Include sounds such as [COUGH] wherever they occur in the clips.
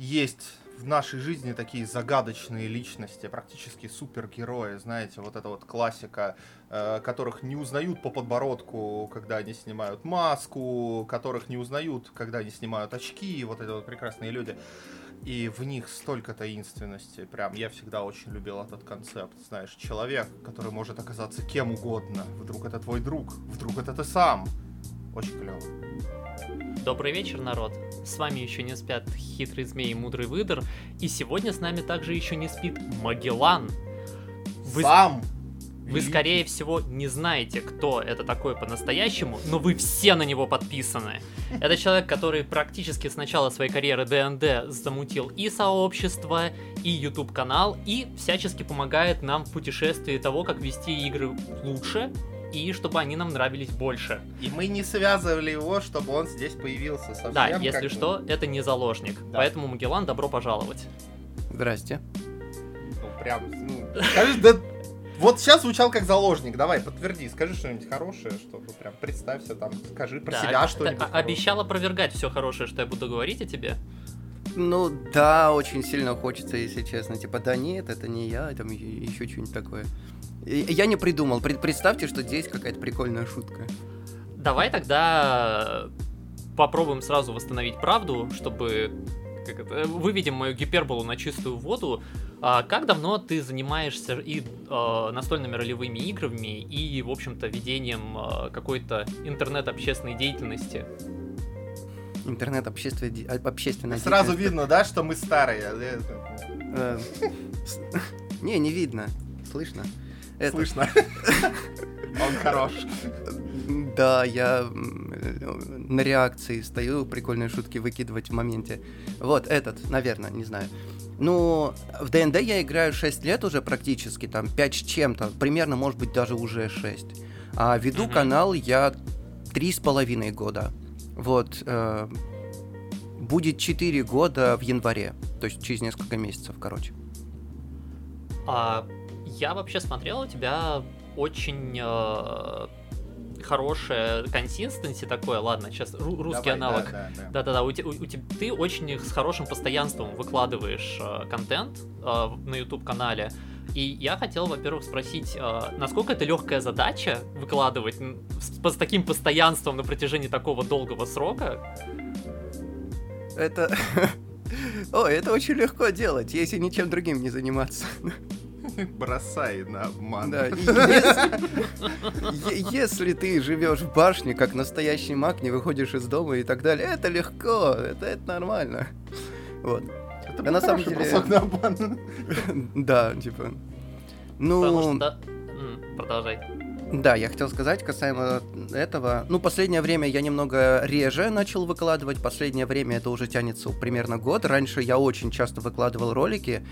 есть в нашей жизни такие загадочные личности, практически супергерои, знаете, вот это вот классика, э, которых не узнают по подбородку, когда они снимают маску, которых не узнают, когда они снимают очки, вот эти вот прекрасные люди. И в них столько таинственности. Прям я всегда очень любил этот концепт. Знаешь, человек, который может оказаться кем угодно. Вдруг это твой друг, вдруг это ты сам. Очень клево. Добрый вечер, народ. С вами еще не спят хитрый змей и мудрый выдр. И сегодня с нами также еще не спит Магеллан. Вы... Сам! Вы, скорее всего, не знаете, кто это такой по-настоящему, но вы все на него подписаны. Это человек, который практически с начала своей карьеры ДНД замутил и сообщество, и YouTube канал, и всячески помогает нам в путешествии того, как вести игры лучше и чтобы они нам нравились больше. И мы не связывали его, чтобы он здесь появился совсем. Да, если что, это не заложник. Да. Поэтому, Магеллан, добро пожаловать. Здрасте. Ну, прям, ну, скажи, да вот сейчас звучал как заложник. Давай, подтверди, скажи что-нибудь хорошее, чтобы прям представься там, скажи про да, себя что-нибудь. Обещал опровергать все хорошее, что я буду говорить о тебе. Ну да, очень сильно хочется, если честно. Типа, да нет, это не я, там еще что-нибудь такое. Я не придумал. Представьте, что здесь какая-то прикольная шутка. Давай тогда попробуем сразу восстановить правду, чтобы как это, выведем мою гиперболу на чистую воду. А, как давно ты занимаешься и а, настольными ролевыми играми, и, в общем-то, ведением а, какой-то интернет-общественной деятельности? Интернет-общественной общественной Сразу видно, да, что мы старые. Э, [LAUGHS] не, не видно. Слышно? Слышно. [LAUGHS] Он хорош. Да, я на реакции стою, прикольные шутки выкидывать в моменте. Вот этот, наверное, не знаю. Ну, в ДНД я играю 6 лет уже практически, там 5 с чем-то, примерно, может быть, даже уже 6. А веду mm-hmm. канал я три с половиной года. Вот. Э, будет 4 года в январе, то есть через несколько месяцев, короче. А я вообще смотрел у тебя очень э, хорошее консистенси такое, ладно, сейчас русский Давай, аналог. Да-да-да, у, у, у, ты очень с хорошим постоянством выкладываешь э, контент э, на YouTube-канале. И я хотел, во-первых, спросить, э, насколько это легкая задача выкладывать с, с таким постоянством на протяжении такого долгого срока? Это... [LAUGHS] О, это очень легко делать, если ничем другим не заниматься. [LAUGHS] [LAUGHS] Бросай на обман. Да, если, [LAUGHS] если ты живешь в башне, как настоящий маг, не выходишь из дома и так далее, это легко, это, это нормально. Вот. Это а на самом деле... на обман. [LAUGHS] Да, типа... Ну... Продолжай. Да, я хотел сказать касаемо этого. Ну, последнее время я немного реже начал выкладывать. Последнее время это уже тянется примерно год. Раньше я очень часто выкладывал ролики.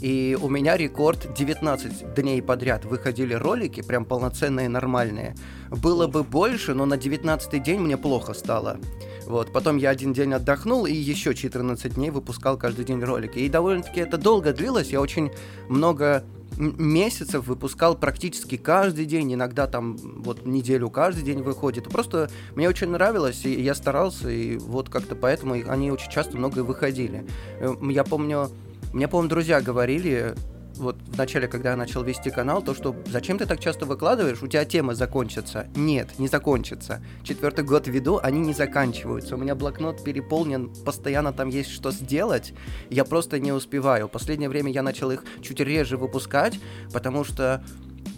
И у меня рекорд 19 дней подряд выходили ролики, прям полноценные, нормальные. Было бы больше, но на 19 день мне плохо стало. Вот, потом я один день отдохнул и еще 14 дней выпускал каждый день ролики. И довольно-таки это долго длилось, я очень много месяцев выпускал практически каждый день, иногда там вот неделю каждый день выходит. Просто мне очень нравилось, и я старался, и вот как-то поэтому они очень часто много выходили. Э, я помню, мне, по-моему, друзья говорили, вот в начале, когда я начал вести канал, то, что зачем ты так часто выкладываешь, у тебя темы закончатся. Нет, не закончатся. Четвертый год веду, они не заканчиваются. У меня блокнот переполнен, постоянно там есть что сделать, я просто не успеваю. Последнее время я начал их чуть реже выпускать, потому что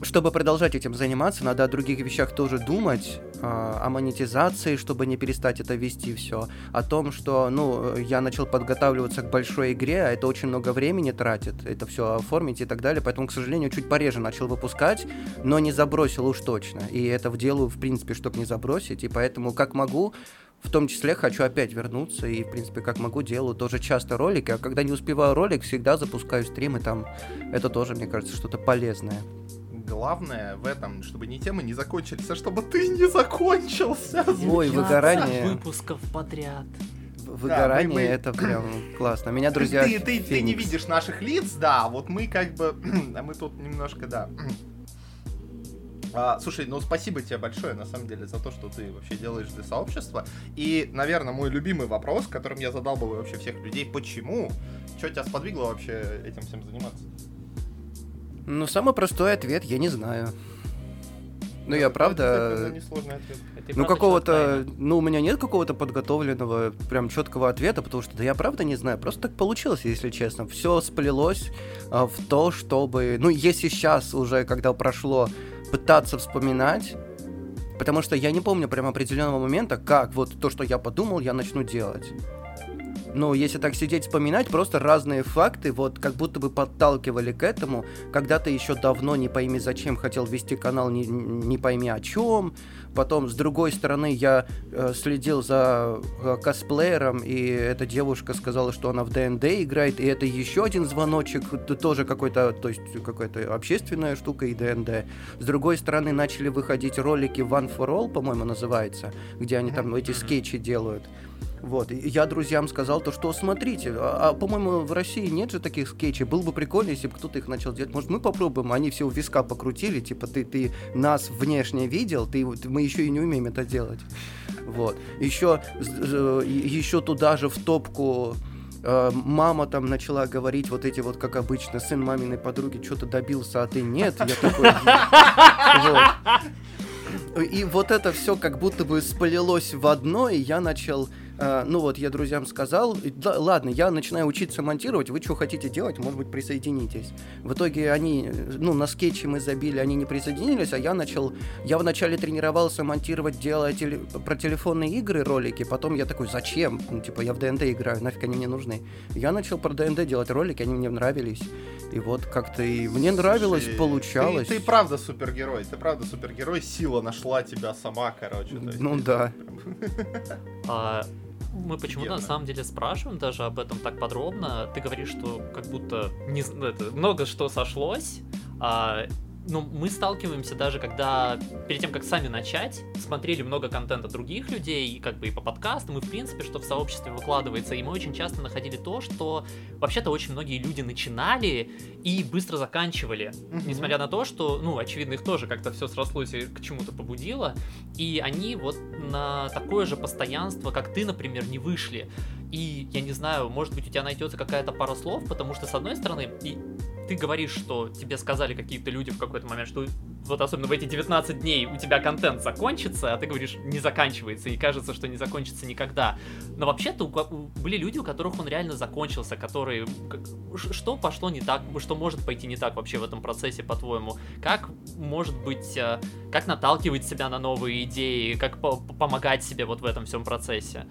чтобы продолжать этим заниматься, надо о других вещах тоже думать, а, о монетизации, чтобы не перестать это вести все, о том, что, ну, я начал подготавливаться к большой игре, а это очень много времени тратит, это все оформить и так далее, поэтому, к сожалению, чуть пореже начал выпускать, но не забросил уж точно, и это в делу, в принципе, чтобы не забросить, и поэтому, как могу, в том числе хочу опять вернуться. И, в принципе, как могу, делаю тоже часто ролики, а когда не успеваю ролик, всегда запускаю стримы там. Это тоже, мне кажется, что-то полезное главное в этом, чтобы не темы не закончились, а чтобы ты не закончился. Ой, выгорание. выпусков подряд. Выгорание да, мы, мы... это прям [CLEARS THROAT] классно. Меня друзья. Ты, ты, ты не видишь наших лиц, да. Вот мы как бы, [CLEARS THROAT] а мы тут немножко, да. [CLEARS THROAT] А, слушай, ну спасибо тебе большое, на самом деле, за то, что ты вообще делаешь для сообщества. И, наверное, мой любимый вопрос, которым я задал бы вообще всех людей, почему? Что тебя сподвигло вообще этим всем заниматься? Ну, самый простой ответ, я не знаю. Ну, я правда... Ну, какого-то... Ну, у меня нет какого-то подготовленного, прям четкого ответа, потому что, да я правда не знаю. Просто так получилось, если честно. Все сплелось а, в то, чтобы... Ну, если сейчас уже, когда прошло, пытаться вспоминать, потому что я не помню прям определенного момента, как вот то, что я подумал, я начну делать ну, если так сидеть вспоминать, просто разные факты, вот как будто бы подталкивали к этому. Когда-то еще давно, не пойми зачем, хотел вести канал не, не пойми о чем. Потом, с другой стороны, я э, следил за э, косплеером, и эта девушка сказала, что она в ДНД играет, и это еще один звоночек, тоже какой-то, то есть какая-то общественная штука и ДНД. С другой стороны, начали выходить ролики One for All, по-моему, называется, где они там эти скетчи делают. Вот, и я друзьям сказал то, что смотрите, а, а по-моему, в России нет же таких скетчей, было бы прикольно, если бы кто-то их начал делать. Может, мы попробуем? Они все у виска покрутили, типа, ты, ты нас внешне видел, ты, мы еще и не умеем это делать. Вот. Еще, еще туда же в топку э, мама там начала говорить вот эти вот, как обычно, сын маминой подруги что-то добился, а ты нет. Я такой... И вот это все как будто бы сплелось в одно, и я начал а, ну вот, я друзьям сказал, да, ладно, я начинаю учиться монтировать, вы что хотите делать, может быть, присоединитесь. В итоге они, ну, на скетчи мы забили, они не присоединились, а я начал, я вначале тренировался монтировать, делать теле, про телефонные игры ролики, потом я такой, зачем? Ну, типа, я в ДНД играю, нафиг они мне нужны. Я начал про ДНД делать ролики, они мне нравились. И вот как-то и мне нравилось, Слушай, получалось. Ты, ты правда супергерой, ты правда супергерой, сила нашла тебя сама, короче. Ну да. [LAUGHS] Мы почему-то на самом деле спрашиваем даже об этом так подробно. Ты говоришь, что как будто не, это, много что сошлось, а ну, мы сталкиваемся даже, когда перед тем, как сами начать, смотрели много контента других людей, как бы и по подкастам, и в принципе, что в сообществе выкладывается, и мы очень часто находили то, что вообще-то очень многие люди начинали и быстро заканчивали, mm-hmm. несмотря на то, что, ну, очевидно, их тоже как-то все срослось и к чему-то побудило, и они вот на такое же постоянство, как ты, например, не вышли. И я не знаю, может быть, у тебя найдется какая-то пара слов, потому что, с одной стороны, и ты говоришь, что тебе сказали какие-то люди в какой-то момент, что вот особенно в эти 19 дней у тебя контент закончится, а ты говоришь, не заканчивается, и кажется, что не закончится никогда. Но вообще-то были люди, у которых он реально закончился, которые... Что пошло не так, что может пойти не так вообще в этом процессе, по-твоему? Как, может быть, э, как наталкивать себя на новые идеи, как по помогать себе вот в этом всем процессе?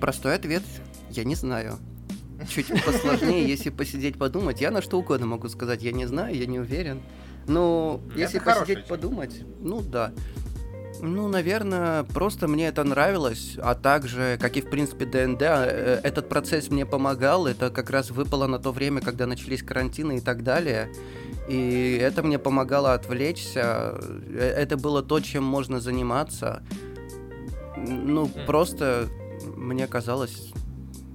Простой ответ, я не знаю чуть посложнее, если посидеть подумать. Я на что угодно могу сказать, я не знаю, я не уверен. Но это если посидеть подумать, ну да. Ну, наверное, просто мне это нравилось, а также, как и в принципе ДНД, э, этот процесс мне помогал, это как раз выпало на то время, когда начались карантины и так далее. И это мне помогало отвлечься, э, это было то, чем можно заниматься. Ну, просто мне казалось,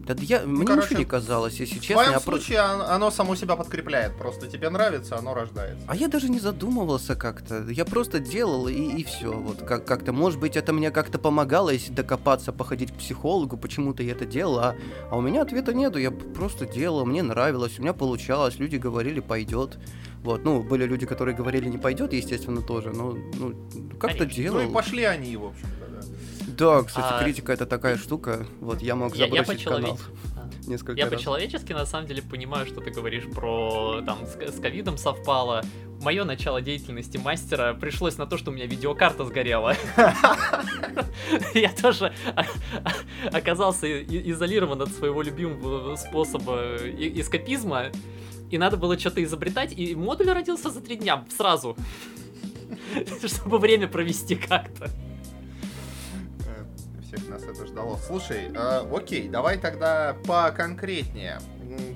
да я, ну, мне короче, ничего не казалось, если честно. В твоем случае про... оно само себя подкрепляет. Просто тебе нравится, оно рождается. А я даже не задумывался как-то. Я просто делал и, и все. Вот как- как-то, может быть, это мне как-то помогало, если докопаться, походить к психологу, почему-то я это делал. А, а у меня ответа нету. Я просто делал, мне нравилось, у меня получалось. Люди говорили, пойдет. Вот, ну, были люди, которые говорили, не пойдет, естественно, тоже. Но ну, как-то делал. Ну и пошли они, в общем. Да, кстати, а... критика это такая штука. Вот я мог забросить я, я канал. Несколько я по-человечески на самом деле понимаю, что ты говоришь про там с ковидом совпало. Мое начало деятельности мастера пришлось на то, что у меня видеокарта сгорела. [LAUGHS] Я тоже оказался изолирован от своего любимого способа эскапизма. И надо было что-то изобретать, и модуль родился за три дня сразу. [LAUGHS] Чтобы время провести как-то всех нас это ждало. Слушай, э, окей, давай тогда поконкретнее.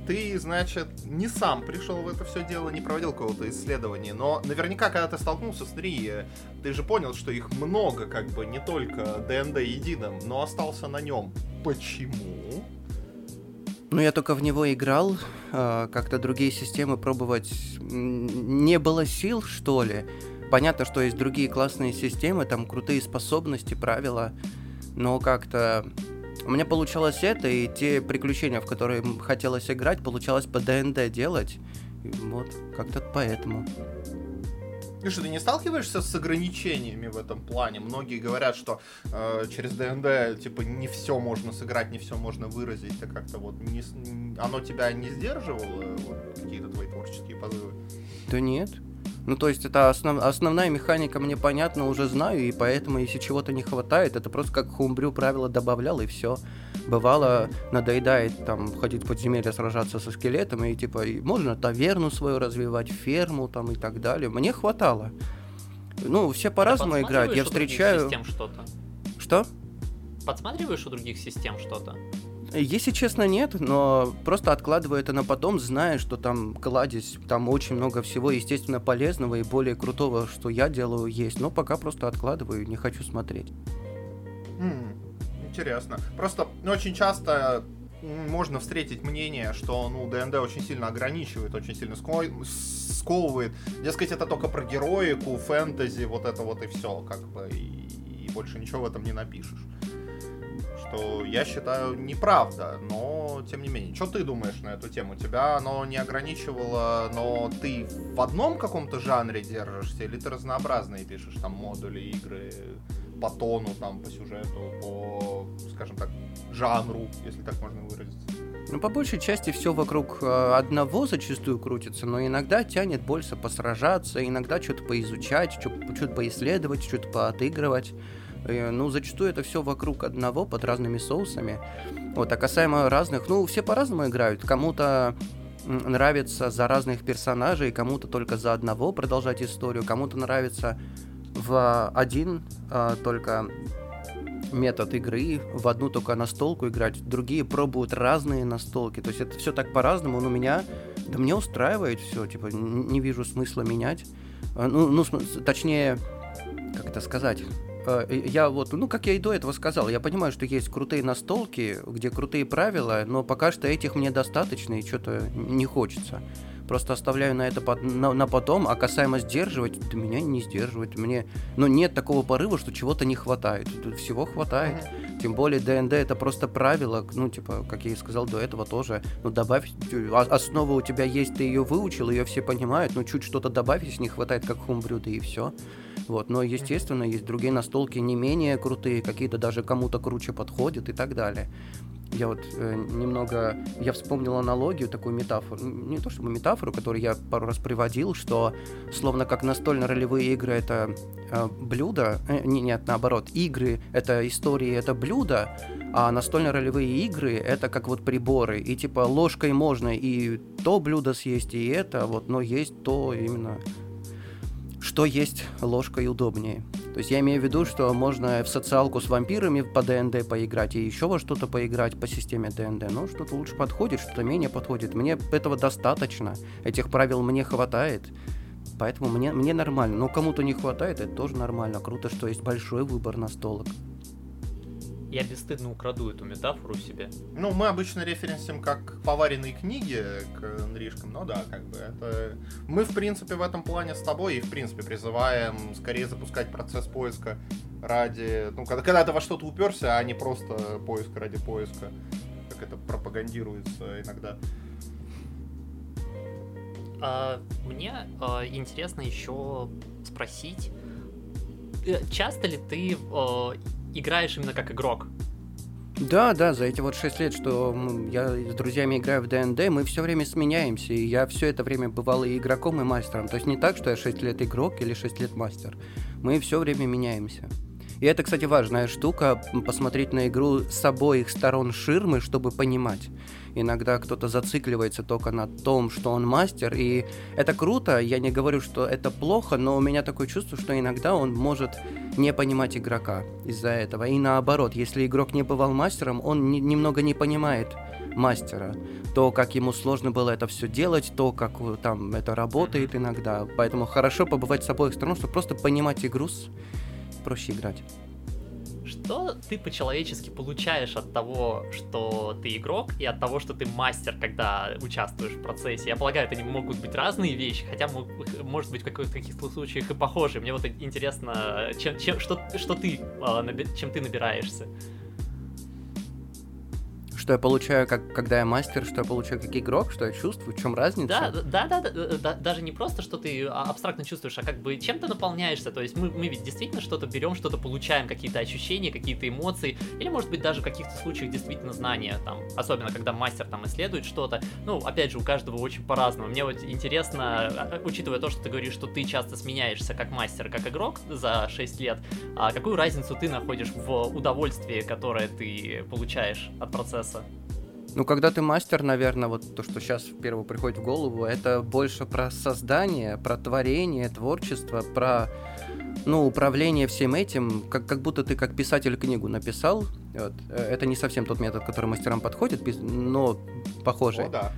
Ты, значит, не сам пришел в это все дело, не проводил какого-то исследования, но наверняка, когда ты столкнулся с три, ты же понял, что их много, как бы, не только ДНД единым, но остался на нем. Почему? Ну, я только в него играл, а, как-то другие системы пробовать не было сил, что ли. Понятно, что есть другие классные системы, там крутые способности, правила, но как-то у меня получалось это, и те приключения, в которые хотелось играть, получалось по ДНД делать. Вот, как-то поэтому. И что, ты не сталкиваешься с ограничениями в этом плане? Многие говорят, что э, через ДНД типа не все можно сыграть, не все можно выразить. А как-то вот не, оно тебя не сдерживало, вот, какие-то твои творческие позывы? Да нет. Ну, то есть это основ, основная механика мне понятна, уже знаю, и поэтому, если чего-то не хватает, это просто как хумбрю правила добавлял, и все. Бывало, надоедает там ходить в подземелье, сражаться со скелетом, и типа, можно таверну свою развивать, ферму там и так далее. Мне хватало. Ну, все по-разному играют. Я встречаю... Что? Подсматриваешь у других систем что-то? Если честно, нет, но просто откладываю это на потом, зная, что там кладезь, там очень много всего, естественно, полезного и более крутого, что я делаю, есть. Но пока просто откладываю, не хочу смотреть. Mm, интересно. Просто очень часто можно встретить мнение, что ну, ДНД очень сильно ограничивает, очень сильно сковывает. Дескать, это только про героику, фэнтези, вот это вот и все, как бы, и, и больше ничего в этом не напишешь что я считаю неправда, но тем не менее. Что ты думаешь на эту тему? Тебя оно не ограничивало, но ты в одном каком-то жанре держишься, или ты разнообразные пишешь, там, модули, игры, по тону, там, по сюжету, по, скажем так, жанру, если так можно выразиться? Ну, по большей части все вокруг э, одного зачастую крутится, но иногда тянет больше посражаться, иногда что-то поизучать, что-то поисследовать, что-то поотыгрывать. Э, ну, зачастую это все вокруг одного, под разными соусами. Вот, а касаемо разных, ну, все по-разному играют. Кому-то нравится за разных персонажей, кому-то только за одного продолжать историю, кому-то нравится в один а, только метод игры, в одну только настолку играть, другие пробуют разные настолки, то есть это все так по-разному, но меня, да мне устраивает все, типа, не вижу смысла менять, а, ну, ну, точнее, как это сказать, Э, я вот, ну, как я и до этого сказал, я понимаю, что есть крутые настолки, где крутые правила, но пока что этих мне достаточно и что-то не хочется. Просто оставляю на это под, на, на потом, а касаемо сдерживать, да меня не сдерживает. Мне, ну, нет такого порыва, что чего-то не хватает. Тут всего хватает. Mm-hmm. Тем более ДНД это просто правило, ну, типа, как я и сказал до этого тоже, ну, добавь, а, основа у тебя есть, ты ее выучил, ее все понимают, ну, чуть что-то добавь, если не хватает, как хумбрю, да и все. Вот, но, естественно, есть другие настолки не менее крутые, какие-то даже кому-то круче подходят и так далее. Я вот э, немного, я вспомнил аналогию, такую метафору, не то чтобы метафору, которую я пару раз приводил, что словно как настольно-ролевые игры это э, блюдо, э, не, нет, наоборот, игры это истории, это блюдо, а настольно-ролевые игры это как вот приборы, и типа ложкой можно и то блюдо съесть, и это, вот, но есть то именно что есть ложкой удобнее. То есть я имею в виду, что можно в социалку с вампирами по ДНД поиграть и еще во что-то поиграть по системе ДНД, но что-то лучше подходит, что-то менее подходит. Мне этого достаточно, этих правил мне хватает, поэтому мне, мне нормально. Но кому-то не хватает, это тоже нормально. Круто, что есть большой выбор настолок я бесстыдно украду эту метафору себе. Ну, мы обычно референсим как поваренные книги к инришкам, но да, как бы это... Мы, в принципе, в этом плане с тобой и, в принципе, призываем скорее запускать процесс поиска ради... Ну, когда, когда ты во что-то уперся, а не просто поиск ради поиска, как это пропагандируется иногда. А, мне а, интересно еще спросить, э, часто ли ты а, играешь именно как игрок. Да, да, за эти вот 6 лет, что я с друзьями играю в ДНД, мы все время сменяемся, и я все это время бывал и игроком, и мастером. То есть не так, что я 6 лет игрок или 6 лет мастер. Мы все время меняемся. И это, кстати, важная штука, посмотреть на игру с обоих сторон ширмы, чтобы понимать. Иногда кто-то зацикливается только на том, что он мастер, и это круто, я не говорю, что это плохо, но у меня такое чувство, что иногда он может не понимать игрока из-за этого. И наоборот, если игрок не бывал мастером, он не, немного не понимает мастера, то, как ему сложно было это все делать, то, как э, там это работает иногда. Поэтому хорошо побывать с обоих сторон, чтобы просто понимать игру, проще играть. что ты по-человечески получаешь от того, что ты игрок, и от того, что ты мастер, когда участвуешь в процессе? Я полагаю, это не могут быть разные вещи, хотя может быть в каких-то случаях и похожие. Мне вот интересно, чем, чем, что, что ты, а, чем ты набираешься что я получаю, как, когда я мастер, что я получаю как игрок, что я чувствую, в чем разница? Да, да, да, да, да, даже не просто, что ты а, абстрактно чувствуешь, а как бы чем ты наполняешься. То есть мы, мы ведь действительно что-то берем, что-то получаем, какие-то ощущения, какие-то эмоции, или может быть даже в каких-то случаях действительно знания, там, особенно когда мастер там исследует что-то. Ну, опять же, у каждого очень по-разному. Мне вот интересно, а, учитывая то, что ты говоришь, что ты часто сменяешься как мастер, как игрок за 6 лет, а какую разницу ты находишь в удовольствии, которое ты получаешь от процесса? Ну, когда ты мастер, наверное, вот то, что сейчас первое приходит в голову, это больше про создание, про творение, творчество, про ну, управление всем этим, как, как будто ты как писатель книгу написал. Вот. Э, это не совсем тот метод, который мастерам подходит, но похожий. О, да.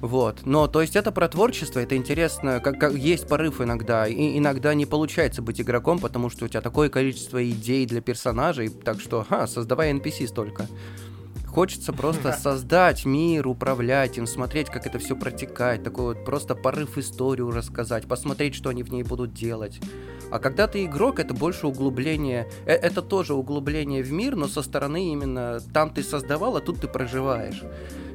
Вот. Но, то есть, это про творчество, это интересно, как, как есть порыв иногда, и иногда не получается быть игроком, потому что у тебя такое количество идей для персонажей, так что, ха, создавай NPC столько. Хочется просто создать мир, управлять им, смотреть, как это все протекает, такой вот просто порыв историю рассказать, посмотреть, что они в ней будут делать. А когда ты игрок, это больше углубление, э, это тоже углубление в мир, но со стороны именно там ты создавал, а тут ты проживаешь.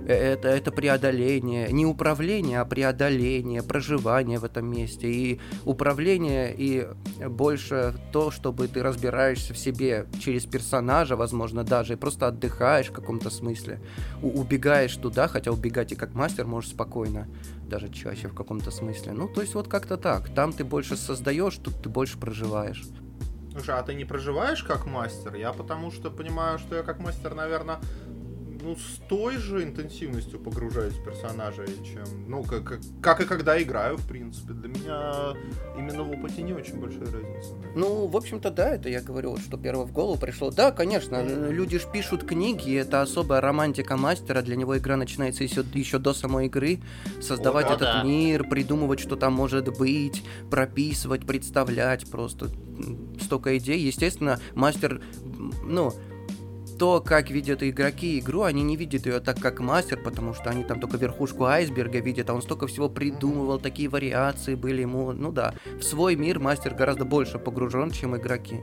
Это, это преодоление, не управление, а преодоление, проживание в этом месте. И управление, и больше то, чтобы ты разбираешься в себе через персонажа, возможно, даже, и просто отдыхаешь в каком-то смысле. У убегаешь туда, хотя убегать и как мастер можешь спокойно, даже чаще в каком-то смысле. Ну, то есть вот как-то так. Там ты больше создаешь, тут ты больше проживаешь. Слушай, а ты не проживаешь как мастер? Я потому что понимаю, что я как мастер, наверное, ну, с той же интенсивностью погружаюсь в персонажей, чем, ну, как, как, как и когда играю, в принципе. Для меня именно в опыте не очень большая разница. Ну, в общем-то, да, это я говорю, что первое в голову пришло. Да, конечно, люди же пишут книги, это особая романтика мастера, для него игра начинается еще, еще до самой игры, создавать О, да, этот да. мир, придумывать, что там может быть, прописывать, представлять, просто столько идей. Естественно, мастер, ну, то, как видят игроки игру, они не видят ее так, как мастер, потому что они там только верхушку айсберга видят, а он столько всего придумывал, такие вариации были ему. Ну да, в свой мир мастер гораздо больше погружен, чем игроки.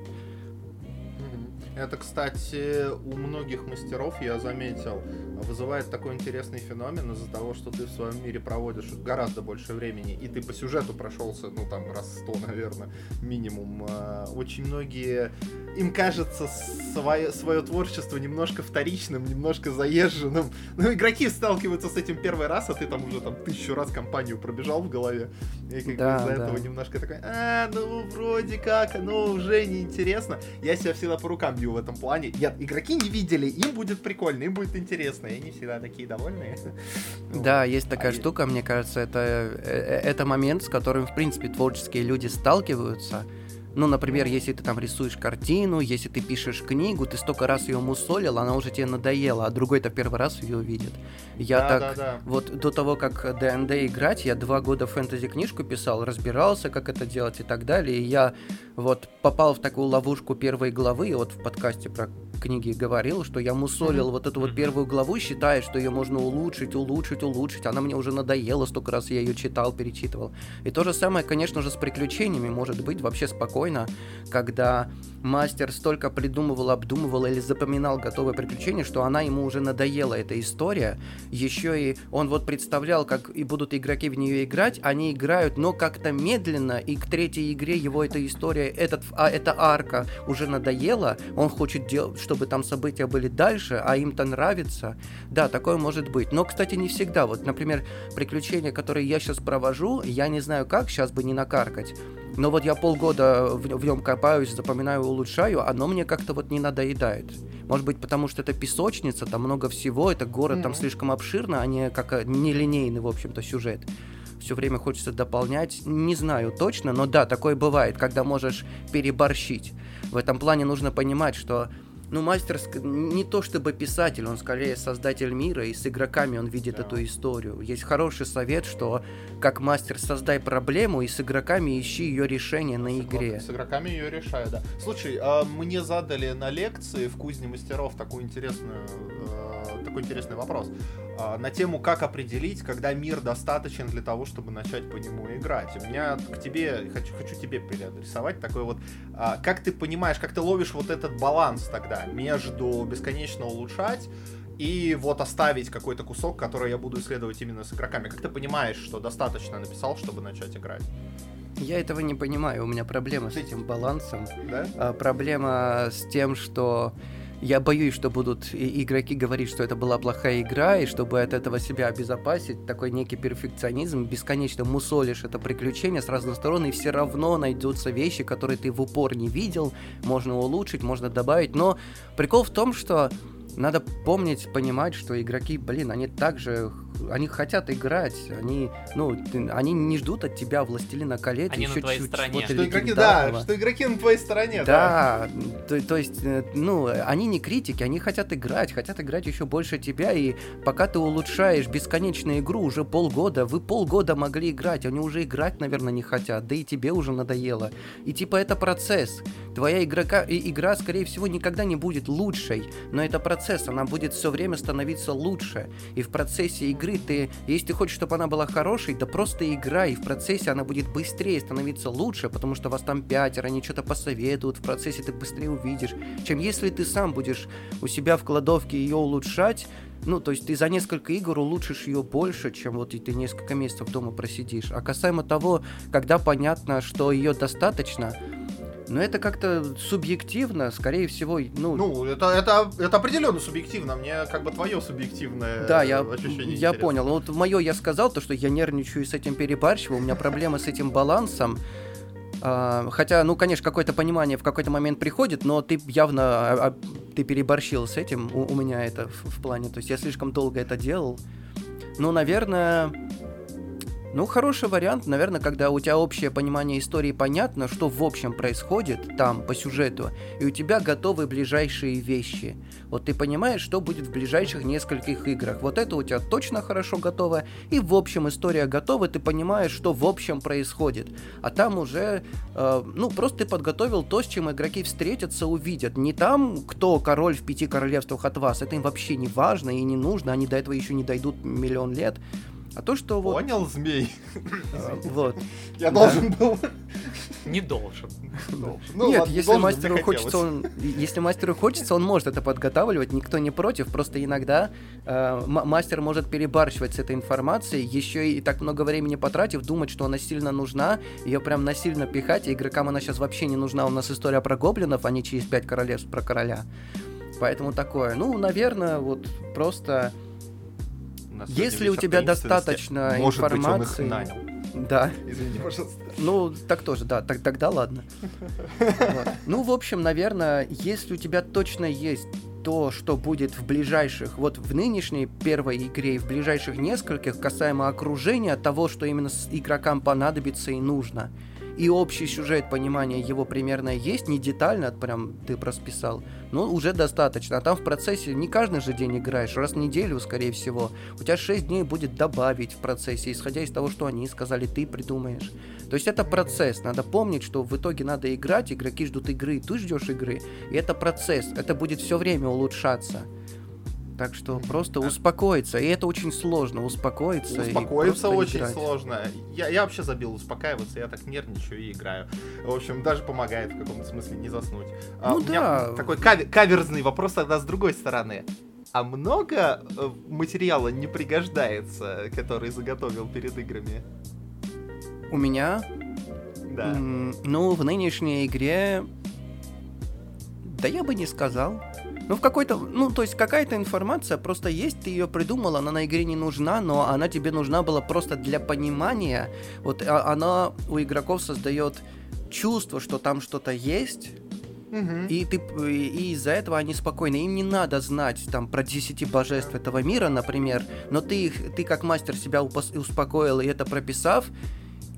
Это, кстати, у многих мастеров, я заметил, вызывает такой интересный феномен из-за того, что ты в своем мире проводишь гораздо больше времени, и ты по сюжету прошелся, ну, там, раз сто, наверное, минимум. А, очень многие, им кажется свое, свое творчество немножко вторичным, немножко заезженным. [LAUGHS] Ну, игроки сталкиваются с этим первый раз, а ты там уже там тысячу раз компанию пробежал в голове, и как да, из-за да. этого немножко такой, а, ну, вроде как, оно уже неинтересно. Я себя всегда по рукам бью в этом плане. Я, игроки не видели, им будет прикольно, им будет интересно, и они всегда такие довольные. [LAUGHS] Да, есть такая а штука, мне кажется, это, э, э, это момент, с которым, в принципе, творческие люди сталкиваются, ну, например, если ты там рисуешь картину, если ты пишешь книгу, ты столько раз ее мусолил, она уже тебе надоела, а другой-то первый раз ее увидит. Я да, так, да, да. вот до того, как ДНД играть, я два года фэнтези-книжку писал, разбирался, как это делать и так далее, и я вот попал в такую ловушку первой главы, и вот в подкасте про книги говорил, что я мусолил mm-hmm. вот эту вот первую главу, считая, что ее можно улучшить, улучшить, улучшить. Она мне уже надоела, столько раз я ее читал, перечитывал. И то же самое, конечно же, с приключениями может быть вообще спокойно, когда мастер столько придумывал, обдумывал или запоминал готовое приключение, что она ему уже надоела, эта история. Еще и он вот представлял, как и будут игроки в нее играть, они играют, но как-то медленно, и к третьей игре его эта история, этот, а, эта арка уже надоела, он хочет делать, чтобы там события были дальше, а им-то нравится. Да, такое может быть. Но, кстати, не всегда. Вот, например, приключения, которые я сейчас провожу, я не знаю как, сейчас бы не накаркать. Но вот я полгода в, в нем копаюсь, запоминаю, улучшаю, оно мне как-то вот не надоедает. Может быть, потому что это песочница, там много всего, это город mm-hmm. там слишком обширно, а не как э, нелинейный, в общем-то, сюжет все время хочется дополнять. Не знаю точно, но да, такое бывает, когда можешь переборщить. В этом плане нужно понимать, что ну, мастер не то чтобы писатель, он скорее создатель мира, и с игроками он видит да. эту историю. Есть хороший совет, что как мастер создай проблему, и с игроками ищи ее решение на игре. С игроками ее решаю, да. Слушай, а мне задали на лекции в Кузне мастеров такую интересную, э, такой интересный вопрос. А, на тему, как определить, когда мир достаточен для того, чтобы начать по нему играть. У меня к тебе, хочу, хочу тебе переадресовать такой вот, а, как ты понимаешь, как ты ловишь вот этот баланс тогда между бесконечно улучшать и вот оставить какой-то кусок, который я буду исследовать именно с игроками. Как ты понимаешь, что достаточно написал, чтобы начать играть? Я этого не понимаю, у меня проблема с этим балансом. Да? А, проблема с тем, что я боюсь, что будут игроки говорить, что это была плохая игра, и чтобы от этого себя обезопасить, такой некий перфекционизм, бесконечно мусолишь это приключение с разных сторон, и все равно найдутся вещи, которые ты в упор не видел, можно улучшить, можно добавить, но прикол в том, что надо помнить, понимать, что игроки, блин, они также они хотят играть, они, ну, они не ждут от тебя Властелина колец они еще на твоей стороне. Что игроки, да, что игроки на твоей стороне, да. Да, то, то есть, э, ну, они не критики, они хотят играть, хотят играть еще больше тебя, и пока ты улучшаешь бесконечную игру уже полгода, вы полгода могли играть, они уже играть, наверное, не хотят, да и тебе уже надоело. И типа это процесс. Твоя игрока, и игра, скорее всего, никогда не будет лучшей, но это процесс, она будет все время становиться лучше. И в процессе игры ты, если ты хочешь, чтобы она была хорошей, да просто играй, и в процессе она будет быстрее становиться лучше, потому что вас там пятеро, они что-то посоветуют, в процессе ты быстрее увидишь, чем если ты сам будешь у себя в кладовке ее улучшать, ну, то есть ты за несколько игр улучшишь ее больше, чем вот и ты несколько месяцев дома просидишь. А касаемо того, когда понятно, что ее достаточно, но это как-то субъективно, скорее всего, ну... Ну, это, это, это определенно субъективно, мне как бы твое субъективное Да, я, я понял. Вот мое я сказал, то, что я нервничаю с этим перебарщиваю, у меня проблемы с этим балансом. А, хотя, ну, конечно, какое-то понимание в какой-то момент приходит, но ты явно а, а, ты переборщил с этим. У, у меня это в, в плане. То есть я слишком долго это делал. Ну, наверное, ну, хороший вариант, наверное, когда у тебя общее понимание истории понятно, что в общем происходит там по сюжету, и у тебя готовы ближайшие вещи. Вот ты понимаешь, что будет в ближайших нескольких играх. Вот это у тебя точно хорошо готово, и в общем история готова, ты понимаешь, что в общем происходит. А там уже, э, ну, просто ты подготовил то, с чем игроки встретятся, увидят. Не там, кто король в пяти королевствах от вас, это им вообще не важно и не нужно, они до этого еще не дойдут миллион лет. А то, что вот... Понял, змей? [LAUGHS] А, вот. Я должен был... Не должен. Ну, Нет, если мастеру хочется, он, если мастеру хочется, он может это подготавливать, никто не против. Просто иногда э, мастер может перебарщивать с этой информацией, еще и так много времени потратив, думать, что она сильно нужна, ее прям насильно пихать, и игрокам она сейчас вообще не нужна. У нас история про гоблинов, а не через пять королевств про короля. Поэтому такое. Ну, наверное, вот просто если у тебя достаточно может информации... Быть, он их нанял. Да. Извини, пожалуйста. Ну, так тоже, да, так, тогда ладно. Вот. Ну, в общем, наверное, если у тебя точно есть то, что будет в ближайших, вот в нынешней первой игре и в ближайших нескольких, касаемо окружения, того, что именно игрокам понадобится и нужно, и общий сюжет, понимание его примерно есть, не детально, прям ты просписал, но уже достаточно. А там в процессе не каждый же день играешь, раз в неделю, скорее всего. У тебя 6 дней будет добавить в процессе, исходя из того, что они сказали, ты придумаешь. То есть это процесс, надо помнить, что в итоге надо играть, игроки ждут игры, ты ждешь игры, и это процесс, это будет все время улучшаться. Так что просто успокоиться. И это очень сложно, успокоиться. Успокоиться очень играть. сложно. Я, я вообще забил успокаиваться, я так нервничаю и играю. В общем, даже помогает в каком-то смысле не заснуть. А, ну а, да. такой кавер, каверзный вопрос тогда с другой стороны. А много э, материала не пригождается, который заготовил перед играми? У меня? Да. ну, в нынешней игре... Да я бы не сказал. Ну, в какой-то, ну, то есть какая-то информация просто есть, ты ее придумал, она на игре не нужна, но она тебе нужна была просто для понимания. Вот а, она у игроков создает чувство, что там что-то есть, Угу. И, ты, и из-за этого они спокойны. Им не надо знать там про 10 божеств этого мира, например, но ты их, ты как мастер себя успокоил и это прописав,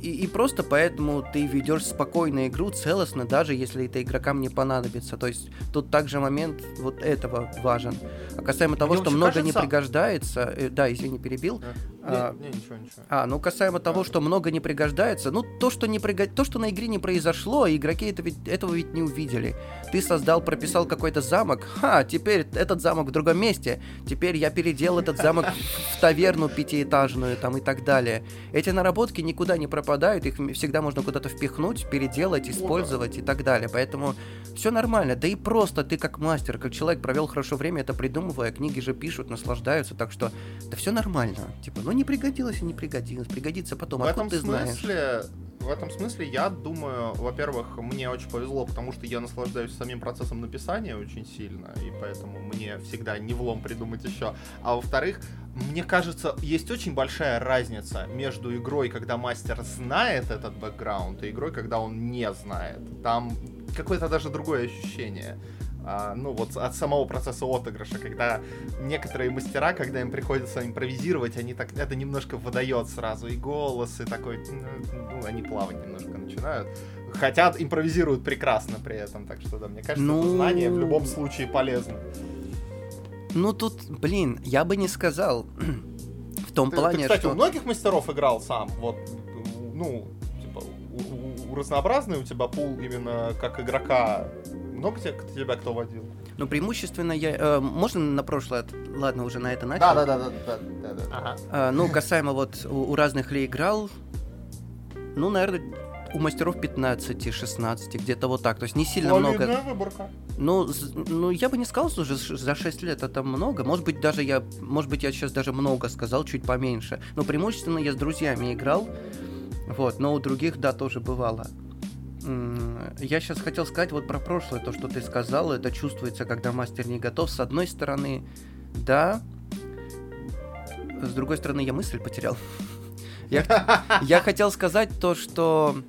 и, и просто поэтому ты ведешь спокойно игру, целостно, даже если это игрокам не понадобится. То есть тут также момент вот этого важен. А касаемо того, Мне что много кажется... не пригождается, э, да, извини, перебил. Да. А, не, не, ничего, ничего. А, ну касаемо того, что много не пригождается, ну то, что не приго... то, что на игре не произошло, игроки это ведь, этого ведь не увидели. Ты создал, прописал какой-то замок, ха, теперь этот замок в другом месте, теперь я переделал этот замок [LAUGHS] в таверну пятиэтажную там и так далее. Эти наработки никуда не пропадают, их всегда можно куда-то впихнуть, переделать, использовать и так далее. Поэтому все нормально. Да и просто ты как мастер, как человек провел хорошо время это придумывая, книги же пишут, наслаждаются, так что да все нормально. Типа, ну не пригодилось и не пригодилось, пригодится потом. В этом ты смысле, знаешь? В этом смысле я думаю, во-первых, мне очень повезло, потому что я наслаждаюсь самим процессом написания очень сильно, и поэтому мне всегда не влом придумать еще. А во-вторых, мне кажется, есть очень большая разница между игрой, когда мастер знает этот бэкграунд, и игрой, когда он не знает. Там какое-то даже другое ощущение. А, ну вот от самого процесса отыгрыша, когда некоторые мастера, когда им приходится импровизировать, они так это немножко выдает сразу и голос, и такой, ну, они плавать немножко начинают. Хотя импровизируют прекрасно при этом, так что да, мне кажется, ну... это знание в любом случае полезно. Ну тут, блин, я бы не сказал. [CLEARS THROAT] в том ты, плане, ты, кстати, что... у многих мастеров играл сам, вот, ну, типа, у, у, у разнообразный у тебя пул именно как игрока много тебя, тебя кто водил? Ну, преимущественно я... Э, можно на прошлое? Ладно, уже на это начал. Да, да, да, да, да, да, да. Ага. Э, ну, касаемо вот у, у разных ли играл, ну, наверное, у мастеров 15-16, где-то вот так. То есть не сильно много. выборка. Ну, ну, я бы не сказал, что уже за 6 лет это много. Может быть, даже я. Может быть, я сейчас даже много сказал, чуть поменьше. Но преимущественно я с друзьями играл. Вот, но у других, да, тоже бывало. Я сейчас хотел сказать вот про прошлое, то, что ты сказал, это чувствуется, когда мастер не готов. С одной стороны, да, с другой стороны, я мысль потерял. [LAUGHS] Я, я хотел сказать то, что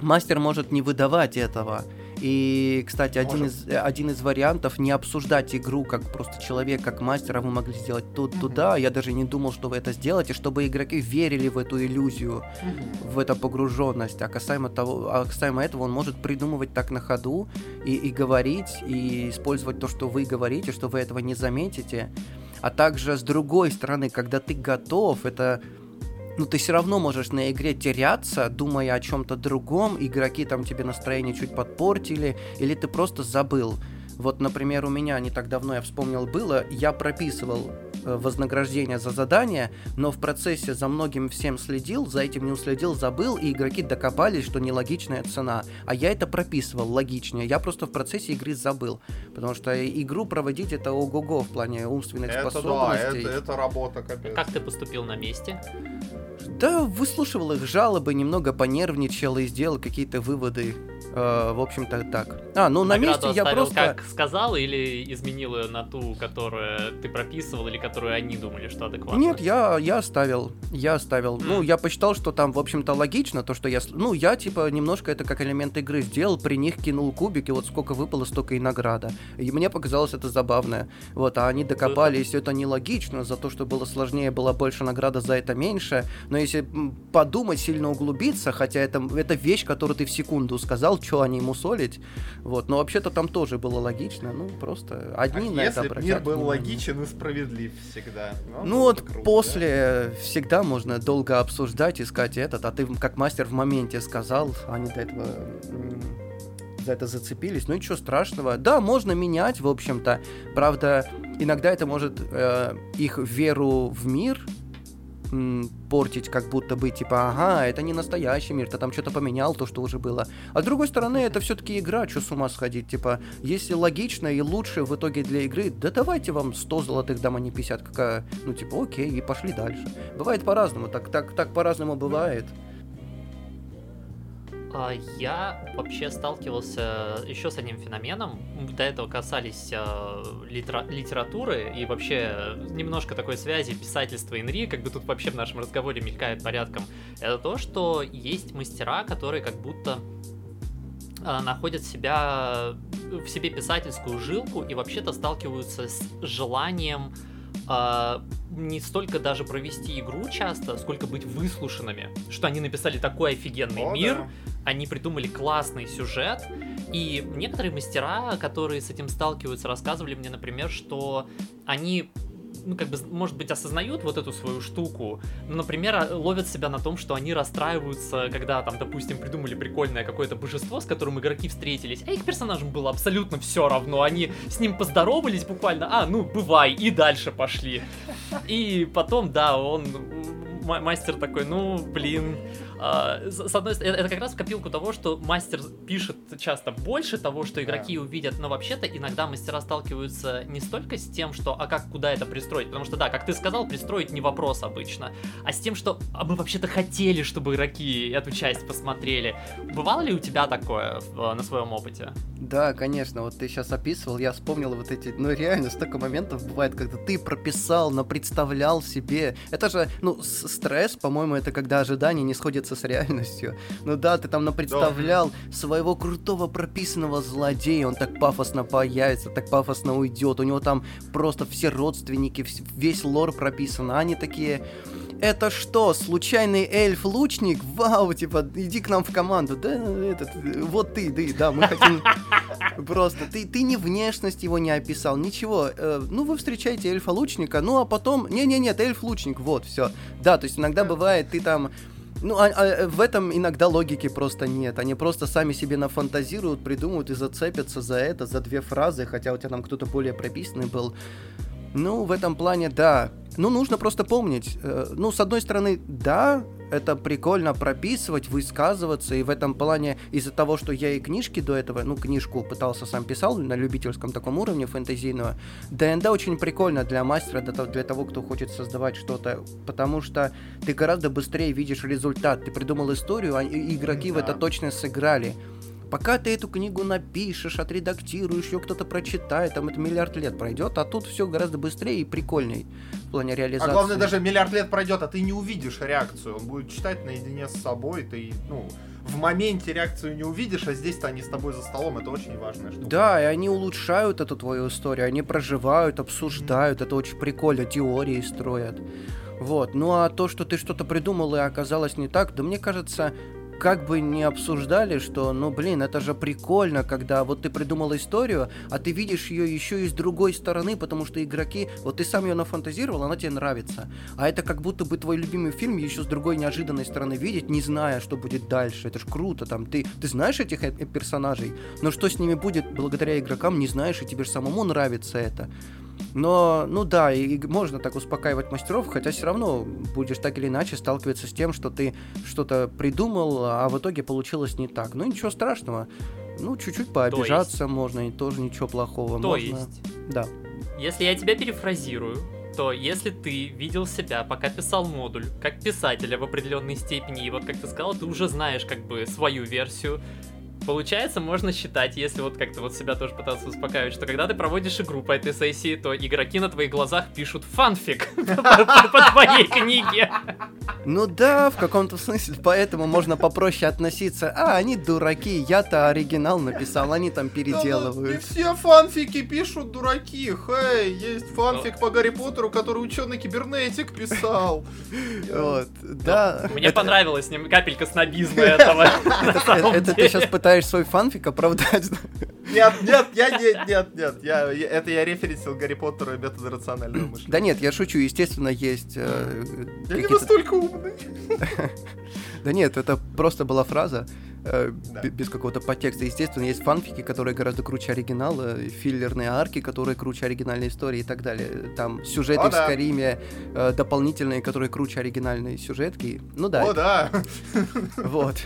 мастер может не выдавать этого. И, кстати, один из, один из вариантов не обсуждать игру как просто человек, как мастера вы могли сделать тут, mm-hmm. туда. Я даже не думал, что вы это сделаете, чтобы игроки верили в эту иллюзию, mm-hmm. в эту погруженность. А касаемо, того, а касаемо этого, он может придумывать так на ходу и, и говорить, и использовать то, что вы говорите, что вы этого не заметите. А также, с другой стороны, когда ты готов, это ну ты все равно можешь на игре теряться, думая о чем-то другом, игроки там тебе настроение чуть подпортили, или ты просто забыл. Вот, например, у меня не так давно, я вспомнил, было, я прописывал э, вознаграждение за задание, но в процессе за многим всем следил, за этим не уследил, забыл, и игроки докопались, что нелогичная цена. А я это прописывал логичнее, я просто в процессе игры забыл. Потому что игру проводить это ого-го в плане умственных это способностей. Да, это, это работа, капец. Как ты поступил на месте? Да, выслушивал их жалобы, немного понервничал и сделал какие-то выводы. Э, в общем-то, так. А, ну на месте я просто... как сказал или изменил ее на ту, которую ты прописывал или которую они думали, что адекватно? Нет, я, я оставил. Я оставил. Mm. Ну, я посчитал, что там, в общем-то, логично, то, что я... Ну, я, типа, немножко это как элемент игры сделал, при них кинул кубики, вот сколько выпало, столько и награда. И мне показалось это забавно. Вот, а они докопались, это нелогично, за то, что было сложнее, была больше награда, за это меньше. Но если подумать, сильно углубиться, хотя это, это вещь, которую ты в секунду сказал, что они ему солить, вот, но вообще-то там тоже было логично, ну, просто одни а на если это обратят мир был внимание. логичен и справедлив всегда. Ну, ну вот круто, после да? всегда можно долго обсуждать, искать этот, а ты как мастер в моменте сказал, они до этого за это зацепились, ну ничего страшного. Да, можно менять, в общем-то. Правда, иногда это может э, их веру в мир портить, как будто бы, типа, ага, это не настоящий мир, ты там что-то поменял, то, что уже было. А с другой стороны, это все-таки игра, что с ума сходить, типа, если логично и лучше в итоге для игры, да давайте вам 100 золотых дам, а не 50, какая, ну, типа, окей, и пошли дальше. Бывает по-разному, так, так, так по-разному бывает. А, я вообще сталкивался еще с одним феноменом. До этого касались э, литера литературы и вообще немножко такой связи писательства инри, как бы тут вообще в нашем разговоре мелькает порядком. Это то, что есть мастера, которые как будто э, находят себя в себе писательскую жилку и вообще-то сталкиваются с желанием а, не столько даже провести игру часто, сколько быть выслушанными, что они написали такой офигенный О, мир, да. они придумали классный сюжет, и некоторые мастера, которые с этим сталкиваются, рассказывали мне, например, что они ну, как бы, может быть, осознают вот эту свою штуку, но, например, а, ловят себя на том, что они расстраиваются, когда там, допустим, придумали прикольное какое-то божество, с которым игроки встретились, а их персонажам было абсолютно все равно, они с ним поздоровались буквально, а, ну, бывай, и дальше пошли. И потом, да, он мастер такой, ну, блин, а, с одной стороны, это как раз в копилку того, что мастер пишет часто больше того, что игроки да. увидят, но вообще-то иногда мастера сталкиваются не столько с тем, что, а как, куда это пристроить, потому что, да, как ты сказал, пристроить не вопрос обычно, а с тем, что, а мы вообще-то хотели, чтобы игроки эту часть посмотрели. Бывало ли у тебя такое в, на своем опыте? Да, конечно, вот ты сейчас описывал, я вспомнил вот эти, ну реально, столько моментов бывает, когда ты прописал, но представлял себе, это же, ну, стресс, по-моему, это когда ожидания не сходят сходится с реальностью. Ну да, ты там напредставлял да. своего крутого прописанного злодея, он так пафосно появится, так пафосно уйдет, у него там просто все родственники, весь лор прописан, а они такие... Это что, случайный эльф-лучник? Вау, типа, иди к нам в команду. Да, этот, вот ты, да, да, мы хотим... [LAUGHS] Просто, ты, ты ни внешность его не описал, ничего. Э, ну, вы встречаете эльфа-лучника, ну, а потом... Не-не-не, это эльф-лучник, вот, все. Да, то есть иногда бывает, ты там ну, а, а, в этом иногда логики просто нет. Они просто сами себе нафантазируют, придумывают и зацепятся за это, за две фразы, хотя у тебя там кто-то более прописанный был. Ну, в этом плане, да. Ну, нужно просто помнить. Э, ну, с одной стороны, да, это прикольно прописывать, высказываться, и в этом плане из-за того, что я и книжки до этого, ну, книжку пытался сам писал на любительском таком уровне фэнтезийного, ДНД очень прикольно для мастера, для, для того, кто хочет создавать что-то, потому что ты гораздо быстрее видишь результат, ты придумал историю, а игроки да. в это точно сыграли. Пока ты эту книгу напишешь, отредактируешь, ее кто-то прочитает, там это миллиард лет пройдет, а тут все гораздо быстрее и прикольней в плане реализации. А главное, даже миллиард лет пройдет, а ты не увидишь реакцию. Он будет читать наедине с собой, ты, ну, в моменте реакцию не увидишь, а здесь-то они с тобой за столом, это очень важная штука. Да, и они улучшают эту твою историю, они проживают, обсуждают, это очень прикольно, теории строят. Вот. Ну а то, что ты что-то придумал и оказалось не так, да мне кажется, как бы не обсуждали, что, ну, блин, это же прикольно, когда вот ты придумал историю, а ты видишь ее еще и с другой стороны, потому что игроки, вот ты сам ее нафантазировал, она тебе нравится. А это как будто бы твой любимый фильм еще с другой неожиданной стороны видеть, не зная, что будет дальше. Это ж круто, там, ты, ты знаешь этих э, персонажей, но что с ними будет благодаря игрокам, не знаешь, и тебе же самому нравится это. Но, ну да, и можно так успокаивать мастеров, хотя все равно будешь так или иначе сталкиваться с тем, что ты что-то придумал, а в итоге получилось не так. Ну ничего страшного. Ну, чуть-чуть пообижаться есть... можно, и тоже ничего плохого. То можно... есть? Да. Если я тебя перефразирую, то если ты видел себя, пока писал модуль, как писателя в определенной степени, и вот как ты сказал, ты уже знаешь как бы свою версию, Получается, можно считать, если вот как-то вот себя тоже пытаться успокаивать, что когда ты проводишь игру по этой сессии, то игроки на твоих глазах пишут фанфик [LAUGHS] по твоей книге. Ну да, в каком-то смысле, поэтому можно попроще относиться. А, они дураки, я-то оригинал написал, они там переделывают. Не все фанфики пишут дураки, хей, есть фанфик по Гарри Поттеру, который ученый кибернетик писал. Вот, да. Мне понравилась капелька снобизма [LAUGHS] этого. Это ты сейчас пытаешься пытаешь свой фанфик оправдать. Нет, нет, я нет, нет, нет. Я, это я референсил Гарри Поттеру и методы рационального мышления. Да нет, я шучу, естественно, есть... Э, я не настолько умный. [LAUGHS] Да нет, это просто была фраза э, без какого-то подтекста. Естественно, есть фанфики, которые гораздо круче оригинала, филлерные арки, которые круче оригинальной истории и так далее. Там сюжеты О, в Скариме э, дополнительные, которые круче оригинальной сюжетки. Ну да. О, да. [LAUGHS] Вот.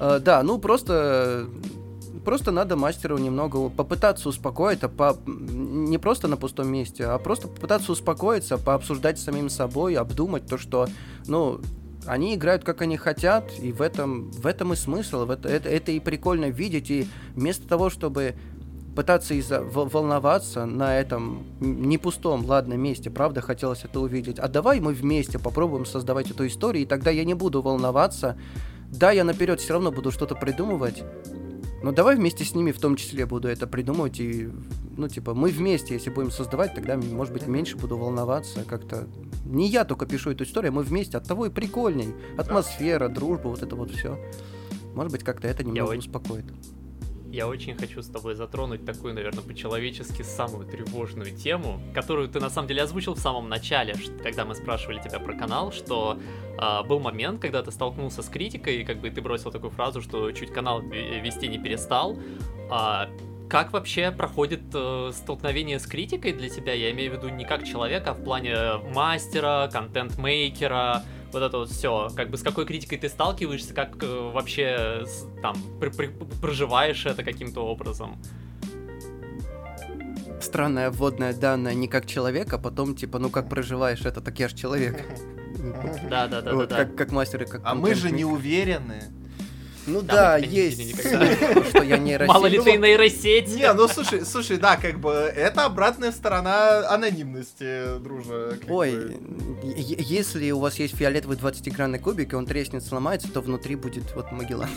Э, да, ну просто просто надо мастеру немного попытаться успокоить, а по... не просто на пустом месте, а просто попытаться успокоиться, пообсуждать с самим собой, обдумать то, что, ну, они играют как они хотят, и в этом, в этом и смысл, в это, это, это и прикольно видеть, и вместо того, чтобы пытаться из-за волноваться на этом не пустом, ладно, месте, правда, хотелось это увидеть, а давай мы вместе попробуем создавать эту историю, и тогда я не буду волноваться, да, я наперед все равно буду что-то придумывать, Но давай вместе с ними в том числе буду это придумывать и, ну, типа, мы вместе, если будем создавать, тогда, может быть, меньше буду волноваться как-то. Не я только пишу эту историю, мы вместе, от того и прикольней. Атмосфера, дружба, вот это вот все. Может быть, как-то это немного я успокоит. Я очень хочу с тобой затронуть такую, наверное, по-человечески самую тревожную тему, которую ты на самом деле озвучил в самом начале, когда мы спрашивали тебя про канал, что э, был момент, когда ты столкнулся с критикой, и как бы ты бросил такую фразу, что чуть канал вести не перестал. А, как вообще проходит э, столкновение с критикой для тебя? Я имею в виду не как человека, а в плане мастера, контент-мейкера, вот это вот все, как бы с какой критикой ты сталкиваешься, как э, вообще там при, при, проживаешь это каким-то образом. Странная вводная данная не как человек, а потом типа, ну как проживаешь это, так я же человек. [LAUGHS] Да, да, да, да. Как мастер и как. А мы же не уверены. Ну да, есть. Что я нейросеть. [LAUGHS] Мало ли ты нейросеть. Не, ну слушай, слушай, да, как бы это обратная сторона анонимности, дружа. Ой, если у вас есть фиолетовый 20-гранный кубик, и он треснет, сломается, то внутри будет вот Магеллан.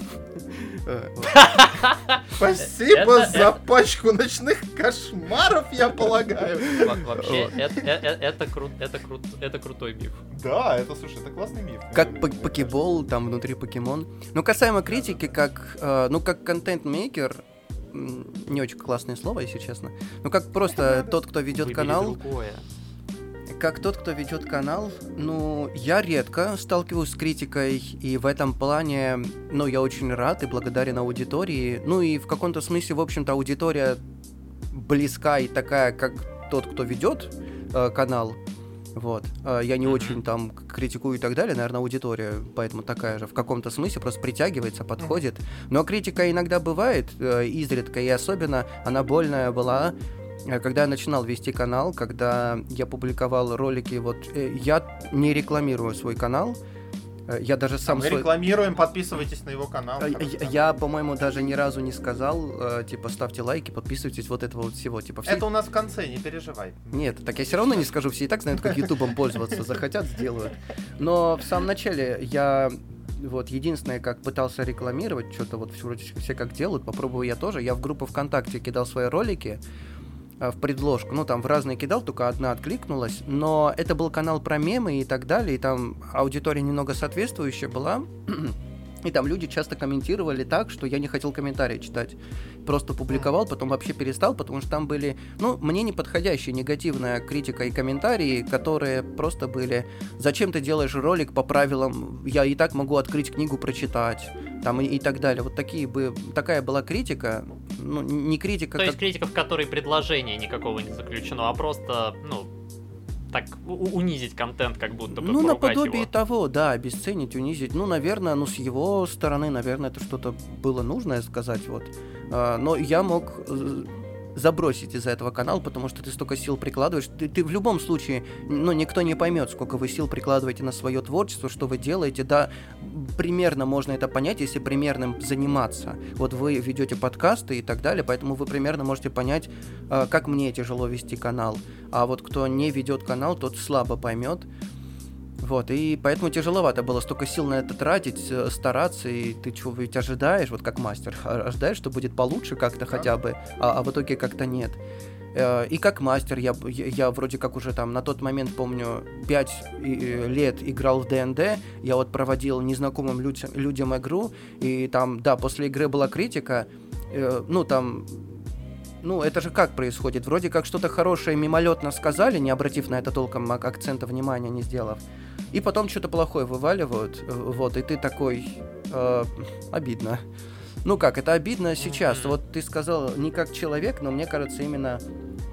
[LAUGHS] Спасибо за пачку ночных кошмаров, я полагаю. Вообще, это круто, это круто, это крутой миф. Да, это, слушай, это классный миф. Как покебол, там внутри покемон. Ну, касаемо критики, как, э, ну, как контент-мейкер, не очень классное слово, если честно. Ну, как просто [LAUGHS] тот, кто ведет канал. Как тот, кто ведет канал, ну, я редко сталкиваюсь с критикой, и в этом плане, ну, я очень рад и благодарен аудитории. Ну, и в каком-то смысле, в общем-то, аудитория близка и такая, как тот, кто ведет э, канал. Вот. А, я не очень там критикую и так далее, наверное, аудитория поэтому такая же в каком-то смысле просто притягивается, подходит. Но критика иногда бывает, э, изредка, и особенно она больная была э, когда я начинал вести канал, когда я публиковал ролики, вот э, я не рекламирую свой канал, я даже сам... Мы свой... рекламируем, подписывайтесь на его канал. Э, я, я по-моему, даже ни разу не сказал, э, типа, ставьте лайки, подписывайтесь, вот этого вот всего. Типа, все... Это у нас в конце, не переживай. Нет, так я все равно не скажу, все и так знают, как ютубом [LAUGHS] пользоваться, захотят, сделают. Но в самом начале я вот единственное, как пытался рекламировать, что-то вот вроде все как делают, попробую я тоже. Я в группу ВКонтакте кидал свои ролики, Э, в предложку. Ну, там в разные кидал, только одна откликнулась. Но это был канал про мемы и так далее, и там аудитория немного соответствующая была. [CLEARS THROAT] И там люди часто комментировали так, что я не хотел комментарии читать. Просто публиковал, потом вообще перестал, потому что там были, ну, мне неподходящие негативная критика и комментарии, которые просто были «Зачем ты делаешь ролик по правилам? Я и так могу открыть книгу, прочитать» там и, и так далее. Вот такие бы, такая была критика, ну, не критика... То как... есть критика, в которой предложение никакого не заключено, а просто, ну, так унизить контент, как будто бы. Ну, наподобие его. того, да, обесценить, унизить. Ну, наверное, ну, с его стороны, наверное, это что-то было нужное сказать, вот. А, но я мог э, забросить из-за этого канал, потому что ты столько сил прикладываешь. Ты, ты в любом случае, ну, никто не поймет, сколько вы сил прикладываете на свое творчество, что вы делаете. Да, примерно можно это понять, если примерным заниматься. Вот вы ведете подкасты и так далее, поэтому вы примерно можете понять, э, как мне тяжело вести канал. А вот кто не ведет канал, тот слабо поймет. Вот, и поэтому тяжеловато было столько сил на это тратить, э, стараться, и ты чего ведь ожидаешь, вот как мастер, ожидаешь, что будет получше как-то хотя бы, а, а в итоге как-то нет. Э, и как мастер я, я, вроде как уже там на тот момент, помню, 5 лет играл в ДНД, я вот проводил незнакомым людям, людям игру, и там, да, после игры была критика, э, ну там ну, это же как происходит? Вроде как что-то хорошее мимолетно сказали, не обратив на это толком акцента внимания, не сделав. И потом что-то плохое вываливают, э, вот, и ты такой... Э, обидно. Ну как, это обидно сейчас. Вот ты сказал не как человек, но мне кажется именно...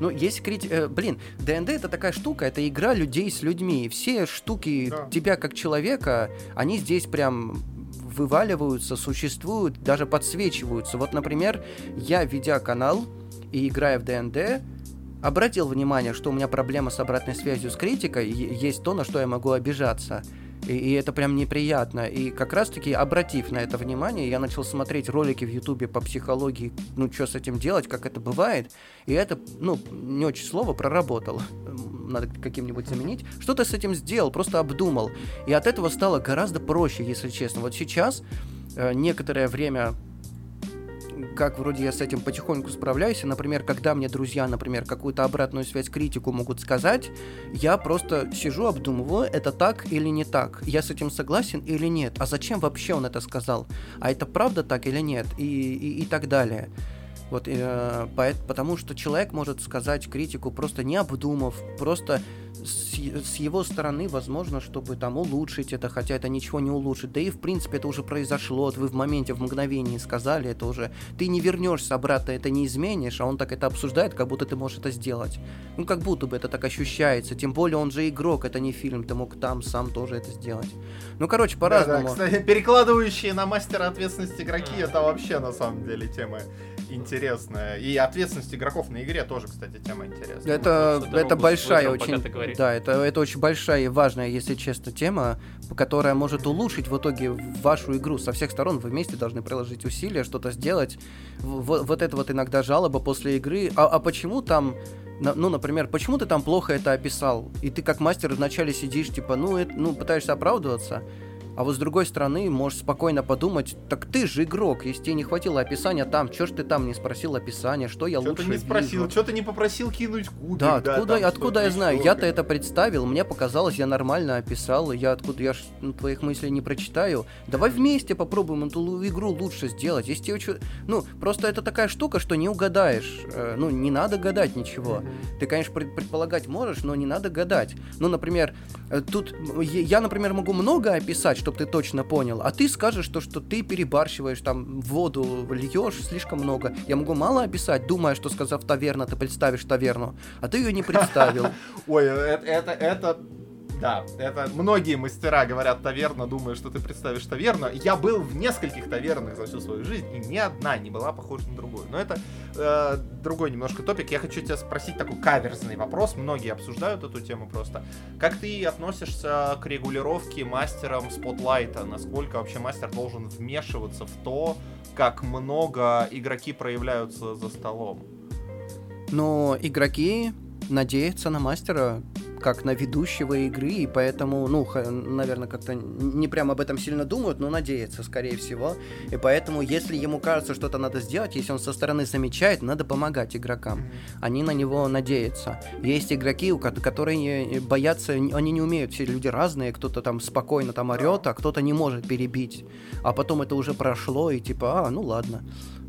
Ну, есть критика... Э, блин, ДНД это такая штука, это игра людей с людьми. Все штуки да. тебя как человека, они здесь прям вываливаются, существуют, даже подсвечиваются. Вот, например, я, ведя канал, и играя в ДНД, обратил внимание, что у меня проблема с обратной связью с критикой, есть то, на что я могу обижаться. И, и это прям неприятно. И как раз-таки, обратив на это внимание, я начал смотреть ролики в Ютубе по психологии, ну, что с этим делать, как это бывает. И это, ну, не очень слово, проработал. Надо каким-нибудь заменить. Что-то с этим сделал, просто обдумал. И от этого стало гораздо проще, если честно. Вот сейчас, э, некоторое время как вроде я с этим потихоньку справляюсь. И, например, когда мне друзья, например, какую-то обратную связь, критику могут сказать, я просто сижу, обдумываю, это так или не так, я с этим согласен или нет, а зачем вообще он это сказал, а это правда так или нет, и, и, и так далее. Вот, э, потому что человек может сказать критику просто не обдумав, просто с, с его стороны, возможно, чтобы там улучшить это, хотя это ничего не улучшит. Да и, в принципе, это уже произошло, вот вы в моменте, в мгновении сказали, это уже... Ты не вернешься обратно, это не изменишь, а он так это обсуждает, как будто ты можешь это сделать. Ну, как будто бы это так ощущается. Тем более он же игрок, это не фильм, ты мог там сам тоже это сделать. Ну, короче, по-разному. Да, да, кстати, перекладывающие на мастера ответственности игроки, это вообще, на самом деле, тема интересная. И ответственность игроков на игре тоже, кстати, тема интересная. Это, это большая очень... Да, это, это очень большая и важная, если честно, тема, которая может улучшить в итоге вашу игру. Со всех сторон вы вместе должны приложить усилия, что-то сделать. Вот, вот это вот иногда жалоба после игры. А, а почему там ну, например, почему ты там плохо это описал? И ты как мастер вначале сидишь, типа, ну, это, ну, пытаешься оправдываться, а вот с другой стороны, можешь спокойно подумать, так ты же игрок, если тебе не хватило описания там, чё ж ты там не спросил описания, что я чё лучше ты не спросил, вижу? что ты не попросил кинуть кубик, да, откуда, да, откуда я знаю, я-то это представил, мне показалось, я нормально описал, я откуда, я ж ну, твоих мыслей не прочитаю, давай вместе попробуем эту игру лучше сделать, если тебе что, ну, просто это такая штука, что не угадаешь, э, ну, не надо гадать ничего, mm-hmm. ты, конечно, предполагать можешь, но не надо гадать, ну, например, э, тут, я, например, могу много описать, чтобы ты точно понял. А ты скажешь то, что ты перебарщиваешь, там, воду льешь слишком много. Я могу мало описать, думая, что сказав таверна, ты представишь таверну, а ты ее не представил. [LAUGHS] Ой, это, это, это да, это многие мастера говорят таверна, думая, что ты представишь таверну. Я был в нескольких тавернах за всю свою жизнь, и ни одна не была похожа на другую. Но это э, другой немножко топик. Я хочу тебя спросить такой каверзный вопрос. Многие обсуждают эту тему просто. Как ты относишься к регулировке мастером спотлайта? Насколько вообще мастер должен вмешиваться в то, как много игроки проявляются за столом? Но игроки надеются на мастера как на ведущего игры, и поэтому, ну, наверное, как-то не прям об этом сильно думают, но надеются, скорее всего. И поэтому, если ему кажется, что-то надо сделать, если он со стороны замечает, надо помогать игрокам. Они на него надеются. Есть игроки, у которые боятся, они не умеют, все люди разные, кто-то там спокойно там орет, а кто-то не может перебить. А потом это уже прошло, и типа, а, ну ладно.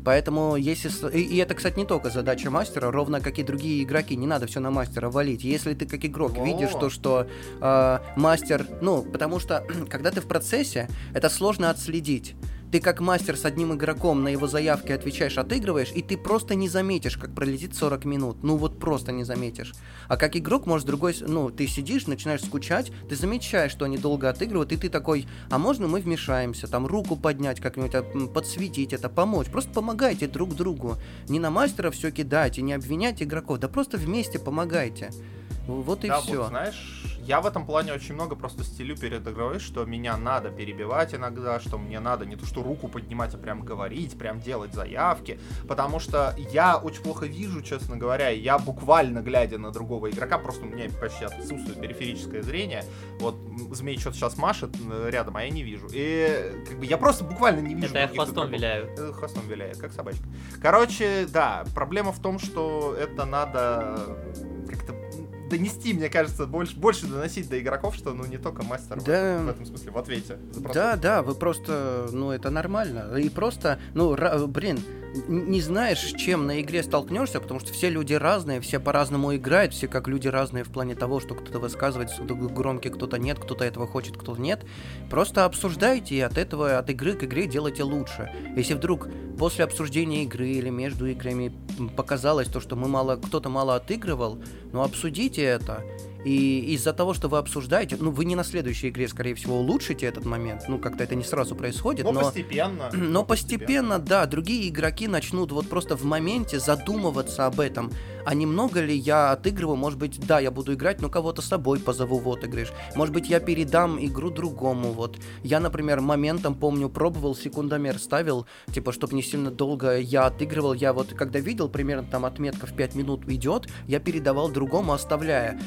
Поэтому если... И это, кстати, не только задача мастера, ровно как и другие игроки. Не надо все на мастера валить. Если ты как игрок О! видишь то, что э, мастер... Ну, потому что, [CLEARS THROAT] когда ты в процессе, это сложно отследить ты как мастер с одним игроком на его заявки отвечаешь, отыгрываешь, и ты просто не заметишь, как пролетит 40 минут. Ну вот просто не заметишь. А как игрок, может, другой... Ну, ты сидишь, начинаешь скучать, ты замечаешь, что они долго отыгрывают, и ты такой, а можно мы вмешаемся, там руку поднять как-нибудь, а, подсветить это, помочь. Просто помогайте друг другу. Не на мастера все кидайте, не обвиняйте игроков, да просто вместе помогайте. Вот и да, все. Вот, знаешь, я в этом плане очень много просто стелю перед игрой, что меня надо перебивать иногда, что мне надо не то что руку поднимать, а прям говорить, прям делать заявки, потому что я очень плохо вижу, честно говоря, и я буквально глядя на другого игрока, просто у меня почти отсутствует периферическое зрение, вот Змей что-то сейчас машет э, рядом, а я не вижу, и как бы я просто буквально не вижу. Это я хвостом игроков. виляю. Это хвостом виляет, как собачка. Короче, да, проблема в том, что это надо как-то донести, мне кажется, больше, больше доносить до игроков, что ну не только мастер да. в, в этом смысле в ответе. Да, да, вы просто, ну это нормально. И просто, ну, блин, не знаешь, с чем на игре столкнешься, потому что все люди разные, все по-разному играют, все как люди разные в плане того, что кто-то высказывает громкий, кто-то нет, кто-то этого хочет, кто-то нет. Просто обсуждайте и от этого, от игры к игре делайте лучше. Если вдруг после обсуждения игры или между играми показалось то, что мы мало, кто-то мало отыгрывал, ну обсудите это и из-за того, что вы обсуждаете, ну, вы не на следующей игре, скорее всего, улучшите этот момент. Ну, как-то это не сразу происходит. Но, но постепенно. [CLEARS THROAT] Но постепенно, да, другие игроки начнут вот просто в моменте задумываться об этом. А немного ли я отыгрываю? Может быть, да, я буду играть, но кого-то с собой позову в отыгрыш. Может быть, я передам игру другому. Вот я, например, моментом помню, пробовал секундомер, ставил, типа, чтобы не сильно долго я отыгрывал. Я вот, когда видел, примерно там отметка в 5 минут идет, я передавал другому, оставляя.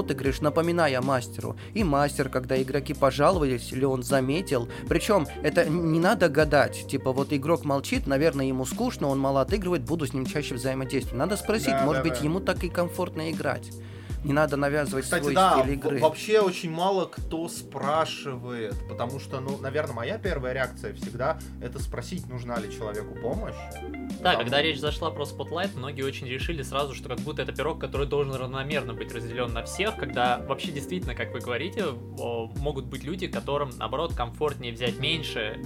Отыгрыш, напоминая мастеру. И мастер, когда игроки пожаловались, или он заметил. Причем это не надо гадать. Типа вот игрок молчит, наверное, ему скучно, он мало отыгрывает, буду с ним чаще взаимодействовать. Надо спросить, да, может да, быть, да. ему так и комфортно играть не надо навязывать Кстати, свой да, стиль игры. вообще очень мало кто спрашивает, потому что, ну, наверное, моя первая реакция всегда это спросить, нужна ли человеку помощь. Да, потому... когда речь зашла про Spotlight, многие очень решили сразу, что как будто это пирог, который должен равномерно быть разделен на всех, когда вообще действительно, как вы говорите, могут быть люди, которым, наоборот, комфортнее взять меньше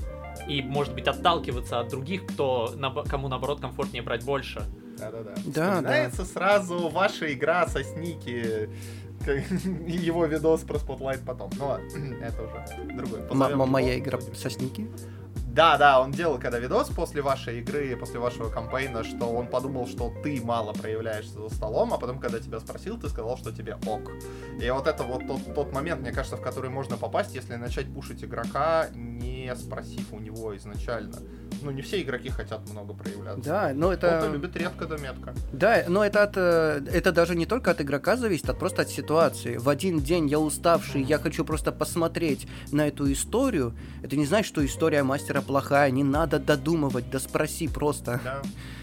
и, может быть, отталкиваться от других, кто, кому, наоборот, комфортнее брать больше. Да-да-да. Да, Вспоминается да. сразу ваша игра со Сники [LAUGHS] и его видос про Spotlight потом. Ладно, [CLEARS THROAT] это уже другой. Моя игра со Сники? Да, да, он делал когда видос после вашей игры, после вашего кампейна, что он подумал, что ты мало проявляешься за столом, а потом, когда тебя спросил, ты сказал, что тебе ок. И вот это вот тот, тот момент, мне кажется, в который можно попасть, если начать пушить игрока, не спросив у него изначально ну, не все игроки хотят много проявляться. Да, но это... Кто-то любит редко да метко. Да, но это, от, э, это даже не только от игрока зависит, а просто от ситуации. В один день я уставший, я хочу просто посмотреть на эту историю. Это не значит, что история мастера плохая, не надо додумывать, да спроси просто. Да.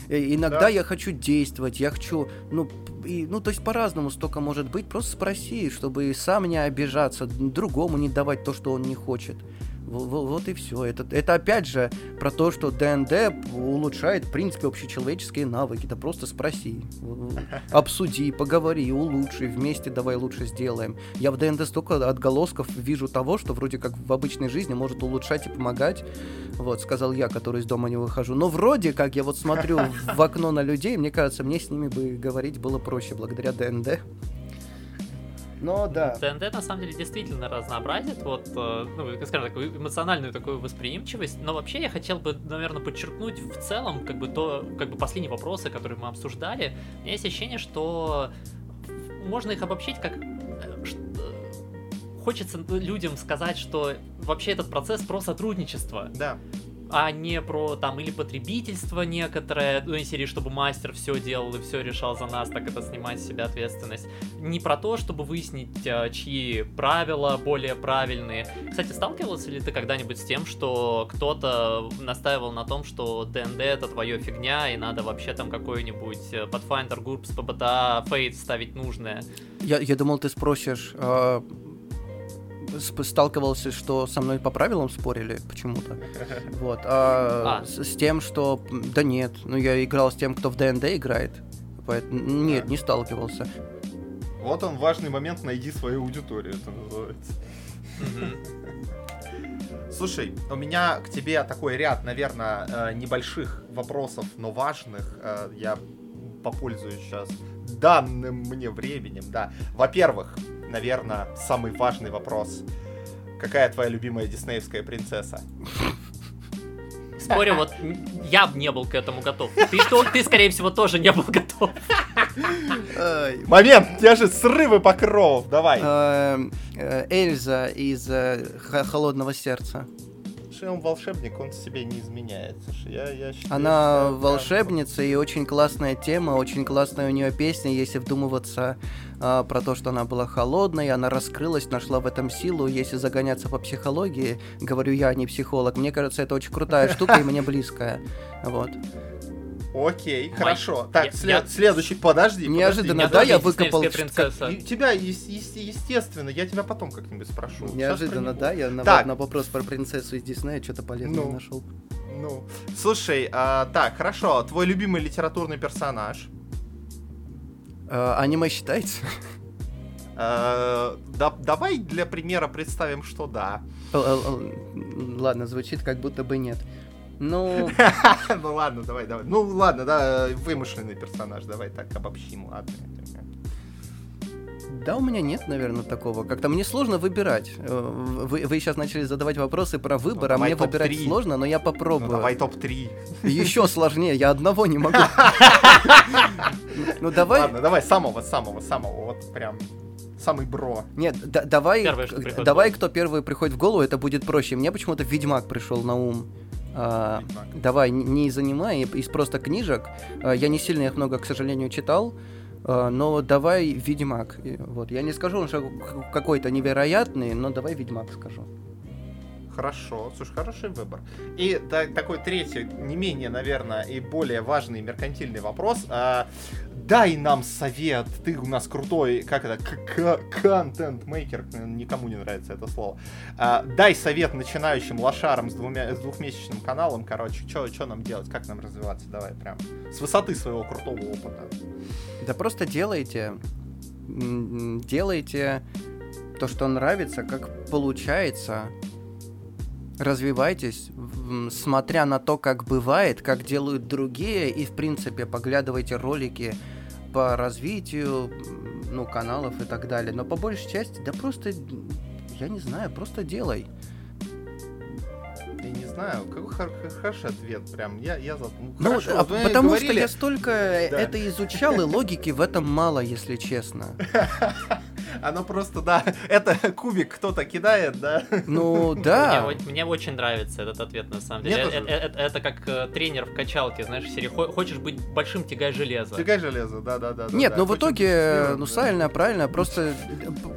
Э, иногда да. я хочу действовать, я хочу, ну, и, ну, то есть по-разному столько может быть. Просто спроси, чтобы сам не обижаться, другому не давать то, что он не хочет. Вот и все. Это, это опять же про то, что ДНД улучшает, в принципе, общечеловеческие навыки. Да просто спроси, [LAUGHS] обсуди, поговори, улучши, вместе давай лучше сделаем. Я в ДНД столько отголосков вижу того, что вроде как в обычной жизни может улучшать и помогать. Вот, сказал я, который из дома не выхожу. Но вроде как я вот смотрю [LAUGHS] в окно на людей, мне кажется, мне с ними бы говорить было проще благодаря ДНД. Но да. ТНТ на самом деле действительно разнообразит, вот, э, ну, скажем так, эмоциональную такую восприимчивость. Но вообще я хотел бы, наверное, подчеркнуть в целом, как бы то, как бы последние вопросы, которые мы обсуждали. У меня есть ощущение, что можно их обобщить как э, хочется людям сказать, что вообще этот процесс про сотрудничество. Да а не про там или потребительство некоторое, ну, из серии, чтобы мастер все делал и все решал за нас, так это снимать с себя ответственность. Не про то, чтобы выяснить, а, чьи правила более правильные. Кстати, сталкивался ли ты когда-нибудь с тем, что кто-то настаивал на том, что ДНД это твоя фигня, и надо вообще там какой-нибудь э, Pathfinder, GURPS, PBTA, Fate ставить нужное? Я, я думал, ты спросишь, э, сталкивался, что со мной по правилам спорили почему-то. [LAUGHS] Вот. А, а. С, с тем, что... Да нет, ну я играл с тем, кто в ДНД играет. Поэтому... Нет, не сталкивался. Вот он важный момент, найди свою аудиторию, это называется. Слушай, у меня к тебе такой ряд, наверное, э, небольших вопросов, но важных. Э, я попользуюсь сейчас данным мне временем, да. Во-первых, наверное, самый важный вопрос. Какая твоя любимая диснеевская принцесса? Спорю, вот я бы не был к этому готов. Ты, что, ты, скорее всего, тоже не был готов. Момент, у тебя же срывы покров, давай. Эм, э, Эльза из э, «Холодного сердца» он волшебник, он себе не изменяет. Слушай, я, я считаю, Она что волшебница прям... и очень классная тема, очень классная у нее песня, если вдумываться а, про то, что она была холодной, она раскрылась, нашла в этом силу. Если загоняться по психологии, говорю я, не психолог, мне кажется, это очень крутая штука и мне близкая. Вот. Окей, Май... хорошо. Так, я, след... я... следующий, подожди. Неожиданно, подожди. да, я выкопал... Принцесса. Как... Тебя, естественно, я тебя потом как-нибудь спрошу. Неожиданно, да, я на, так. на вопрос про принцессу из Диснея что-то полезное ну, нашел. Ну, слушай, а, так, хорошо, твой любимый литературный персонаж? А, аниме считается? А, да, давай для примера представим, что да. Ладно, звучит как будто бы нет. Ну... [LAUGHS] ну ладно, давай, давай. Ну ладно, да, вымышленный персонаж, давай так обобщим, ладно. Да, у меня нет, наверное, такого. Как-то мне сложно выбирать. Э, вы, вы сейчас начали задавать вопросы про выбор, ну, а мне выбирать сложно, но я попробую. Ну, давай топ-3. Еще сложнее, я одного не могу. [LAUGHS] Ну давай. Ладно, давай самого, самого, самого, вот прям самый бро. Нет, да, давай, Первое, давай, кто первый приходит в голову, это будет проще. Мне почему-то Ведьмак пришел на ум. А, давай, не из аниме, из просто книжек. А, я не сильно их много, к сожалению, читал. но давай Ведьмак. Вот, я не скажу, что какой-то невероятный, но давай Ведьмак скажу. Хорошо, слушай, хороший выбор. И да, такой третий, не менее, наверное, и более важный меркантильный вопрос. А, дай нам совет, ты у нас крутой, как это, контент-мейкер, никому не нравится это слово. А, дай совет начинающим лошарам с, двумя, с двухмесячным каналом, короче, что нам делать, как нам развиваться, давай прям с высоты своего крутого опыта. Да просто делайте, делайте то, что нравится, как получается, развивайтесь, смотря на то, как бывает, как делают другие, и, в принципе, поглядывайте ролики по развитию, ну, каналов и так далее. Но по большей части, да просто, я не знаю, просто делай. Я не знаю, какой хороший ответ, прям, я, я за... Ну, ну хорошо, а, вот потому говорили... что я столько да. это изучал, и логики в этом мало, если честно. [LAUGHS] Оно просто, да, [LAUGHS] это кубик кто-то кидает, да? Ну, [LAUGHS] да. Мне, мне очень нравится этот ответ, на самом деле. Это, это, это как э, тренер в качалке, знаешь, в серии «Хочешь быть большим, тягай железо». Тягай железо, да-да-да. Нет, да, ну в итоге, ну правильно, правильно, просто,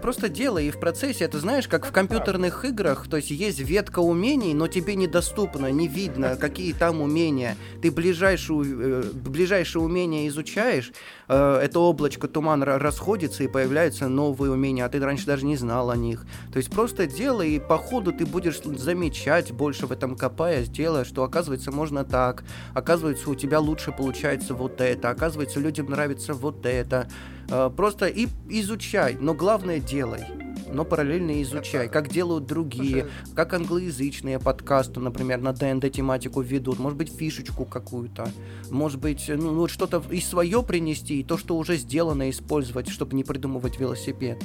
просто делай, и в процессе, это знаешь, как в компьютерных играх, то есть есть ветка умений, но тебе недоступно, не видно, [LAUGHS] какие там умения. Ты ближайшую, э, ближайшее умение изучаешь, э, это облачко туман расходится, и появляются новые умения, а ты раньше даже не знал о них. То есть просто делай, и по ходу ты будешь замечать, больше в этом копаясь, делая, что оказывается можно так, оказывается у тебя лучше получается вот это, оказывается людям нравится вот это. Э, просто и изучай, но главное делай но параллельно изучай, как делают другие, как англоязычные подкасты, например, на ДНД тематику ведут, может быть, фишечку какую-то, может быть, ну, ну что-то и свое принести, и то, что уже сделано, использовать, чтобы не придумывать велосипед.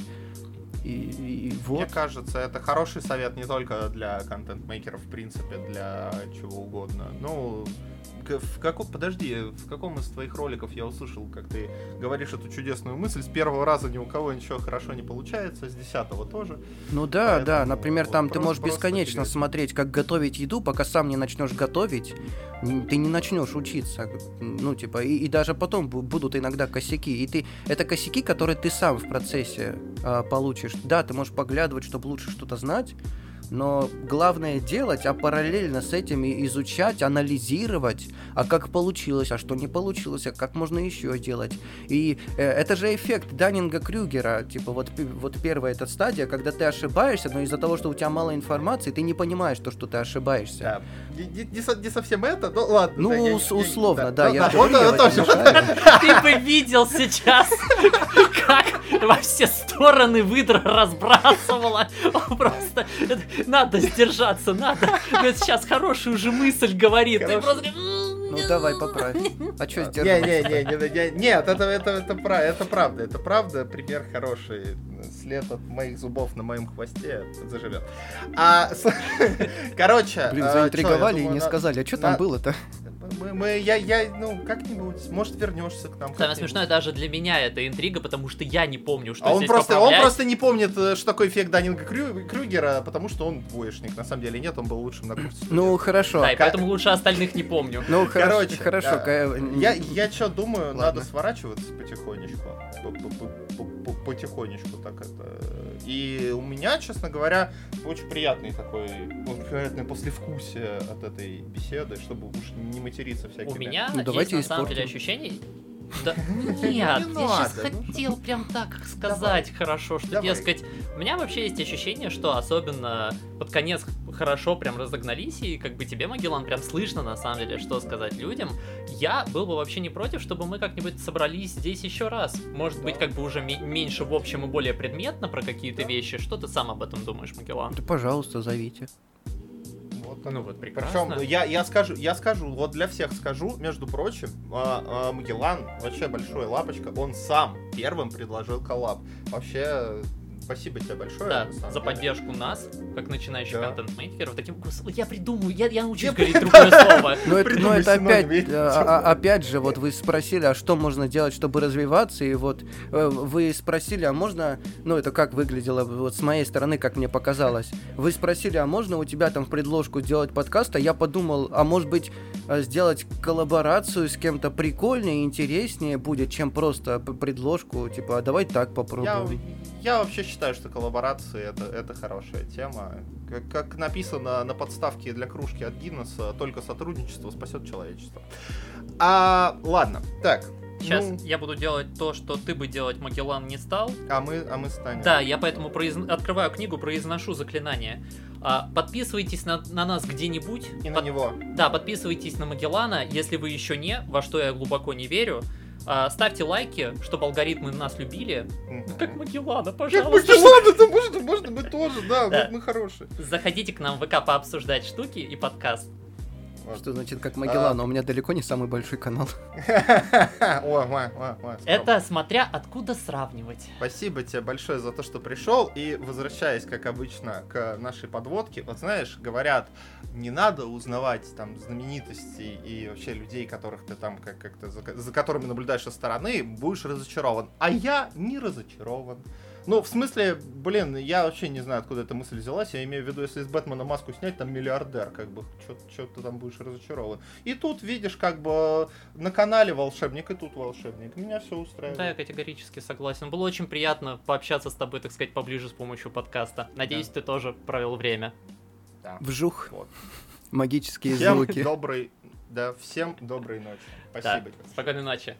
И, и вот. Мне кажется, это хороший совет не только для контент-мейкеров, в принципе, для чего угодно. Ну, в каком, подожди, в каком из твоих роликов я услышал, как ты говоришь эту чудесную мысль, с первого раза ни у кого ничего хорошо не получается, с десятого тоже. Ну да, Поэтому, да, например, там вот, ты можешь бесконечно интересно. смотреть, как готовить еду, пока сам не начнешь готовить, ты не начнешь учиться, ну типа, и, и даже потом будут иногда косяки, и ты, это косяки, которые ты сам в процессе э, получишь. Да, ты можешь поглядывать, чтобы лучше что-то знать, но главное делать, а параллельно с этим изучать, анализировать, а как получилось, а что не получилось, а как можно еще делать. И э, это же эффект Даннинга-Крюгера, типа вот, вот первая эта стадия, когда ты ошибаешься, но из-за того, что у тебя мало информации, ты не понимаешь то, что ты ошибаешься. Да. Не, не, не совсем это, но ладно. Ну, да, ус- я, условно, я, да. да, я да, вот тоже. Ты бы видел сейчас, как во все стороны выдра разбрасывала. Просто надо сдержаться, надо. Это сейчас хорошую уже мысль говорит. Ты просто ну давай поправь. А что сдерживаться? Не, не, не, не, нет, это, это, это, это правда, это правда, пример хороший. След от моих зубов на моем хвосте заживет. А, [LAUGHS] короче... Блин, заинтриговали и не сказали, а что там было-то? Мы, мы, я, я, ну, как-нибудь, может, вернешься к нам. Самое смешное даже для меня это интрига, потому что я не помню, что а он просто, поправлять. Он просто не помнит, э, что такое эффект Даннинга Крю, Крюгера, потому что он двоечник. На самом деле нет, он был лучшим на курсе. Ну, хорошо. Да, и поэтому лучше остальных не помню. Ну, короче, хорошо. Я, я что думаю, надо сворачиваться потихонечку. Потихонечку так это. И у меня, честно говоря, очень приятный такой, очень приятное послевкусие от этой беседы, чтобы уж не материться всякими. У меня ну, есть на самом деле ощущение, да, [LAUGHS] нет, я сейчас хотел прям так сказать хорошо, что, дескать, у меня вообще есть ощущение, что особенно под конец хорошо прям разогнались, и как бы тебе, Магеллан, прям слышно на самом деле, что сказать людям. Я был бы вообще не против, чтобы мы как-нибудь собрались здесь еще раз. Может быть, как бы уже меньше в общем и более предметно про какие-то вещи. Что ты сам об этом думаешь, Магеллан? Да, пожалуйста, зовите. Вот, ну вот, прекрасно. Причем я, я скажу, я скажу, вот для всех скажу, между прочим, а, а, Магеллан, вообще большой лапочка, он сам первым предложил коллаб. Вообще, спасибо тебе большое. Да, за деле. поддержку нас, как начинающих да. контент-мейкеров. Таким, я придумаю, я, я научусь говорить другое слово. [LAUGHS] Но это, но это опять, а, а, опять же, вот вы спросили, а что можно делать, чтобы развиваться, и вот э, вы спросили, а можно, ну это как выглядело вот с моей стороны, как мне показалось. Вы спросили, а можно у тебя там в предложку сделать подкаст, а я подумал, а может быть э, сделать коллаборацию с кем-то прикольнее, интереснее будет, чем просто предложку, типа, а давай так попробуем. Я, я вообще считаю, что коллаборации это, это хорошая тема. Как, как написано на подставке для кружки от Гиннесса, только сотрудничество спасет человечество. А, ладно, так, Сейчас ну... я буду делать то, что ты бы делать Магеллан не стал. А мы, а мы станем. Да, я поэтому произ... открываю книгу, произношу заклинание. А, подписывайтесь на, на нас где-нибудь. И под... на него. Да, подписывайтесь на Магеллана, если вы еще не, во что я глубоко не верю. А, ставьте лайки, чтобы алгоритмы нас любили. Ну, как Магеллана, пожалуйста. Как Магеллана, да можно, можно мы тоже, да, да. Мы, мы хорошие. Заходите к нам в ВК пообсуждать штуки и подкаст. Что значит как Магеллан, а... у меня далеко не самый большой канал. [LAUGHS] Это смотря откуда сравнивать. Спасибо тебе большое за то, что пришел. И возвращаясь, как обычно, к нашей подводке. Вот знаешь, говорят, не надо узнавать там знаменитостей и вообще людей, которых ты там как- как-то за, за которыми наблюдаешь со стороны, будешь разочарован. А я не разочарован. Ну, в смысле, блин, я вообще не знаю, откуда эта мысль взялась. Я имею в виду, если из Бэтмена маску снять, там миллиардер, как бы, что ты там будешь разочарован. И тут, видишь, как бы на канале волшебник, и тут волшебник. Меня все устраивает. Да, я категорически согласен. Было очень приятно пообщаться с тобой, так сказать, поближе с помощью подкаста. Надеюсь, да. ты тоже провел время. Да. Вжух. Вот. Магические Всем звуки. добрый, да, всем доброй ночи. Спасибо. Да. Спокойной ночи.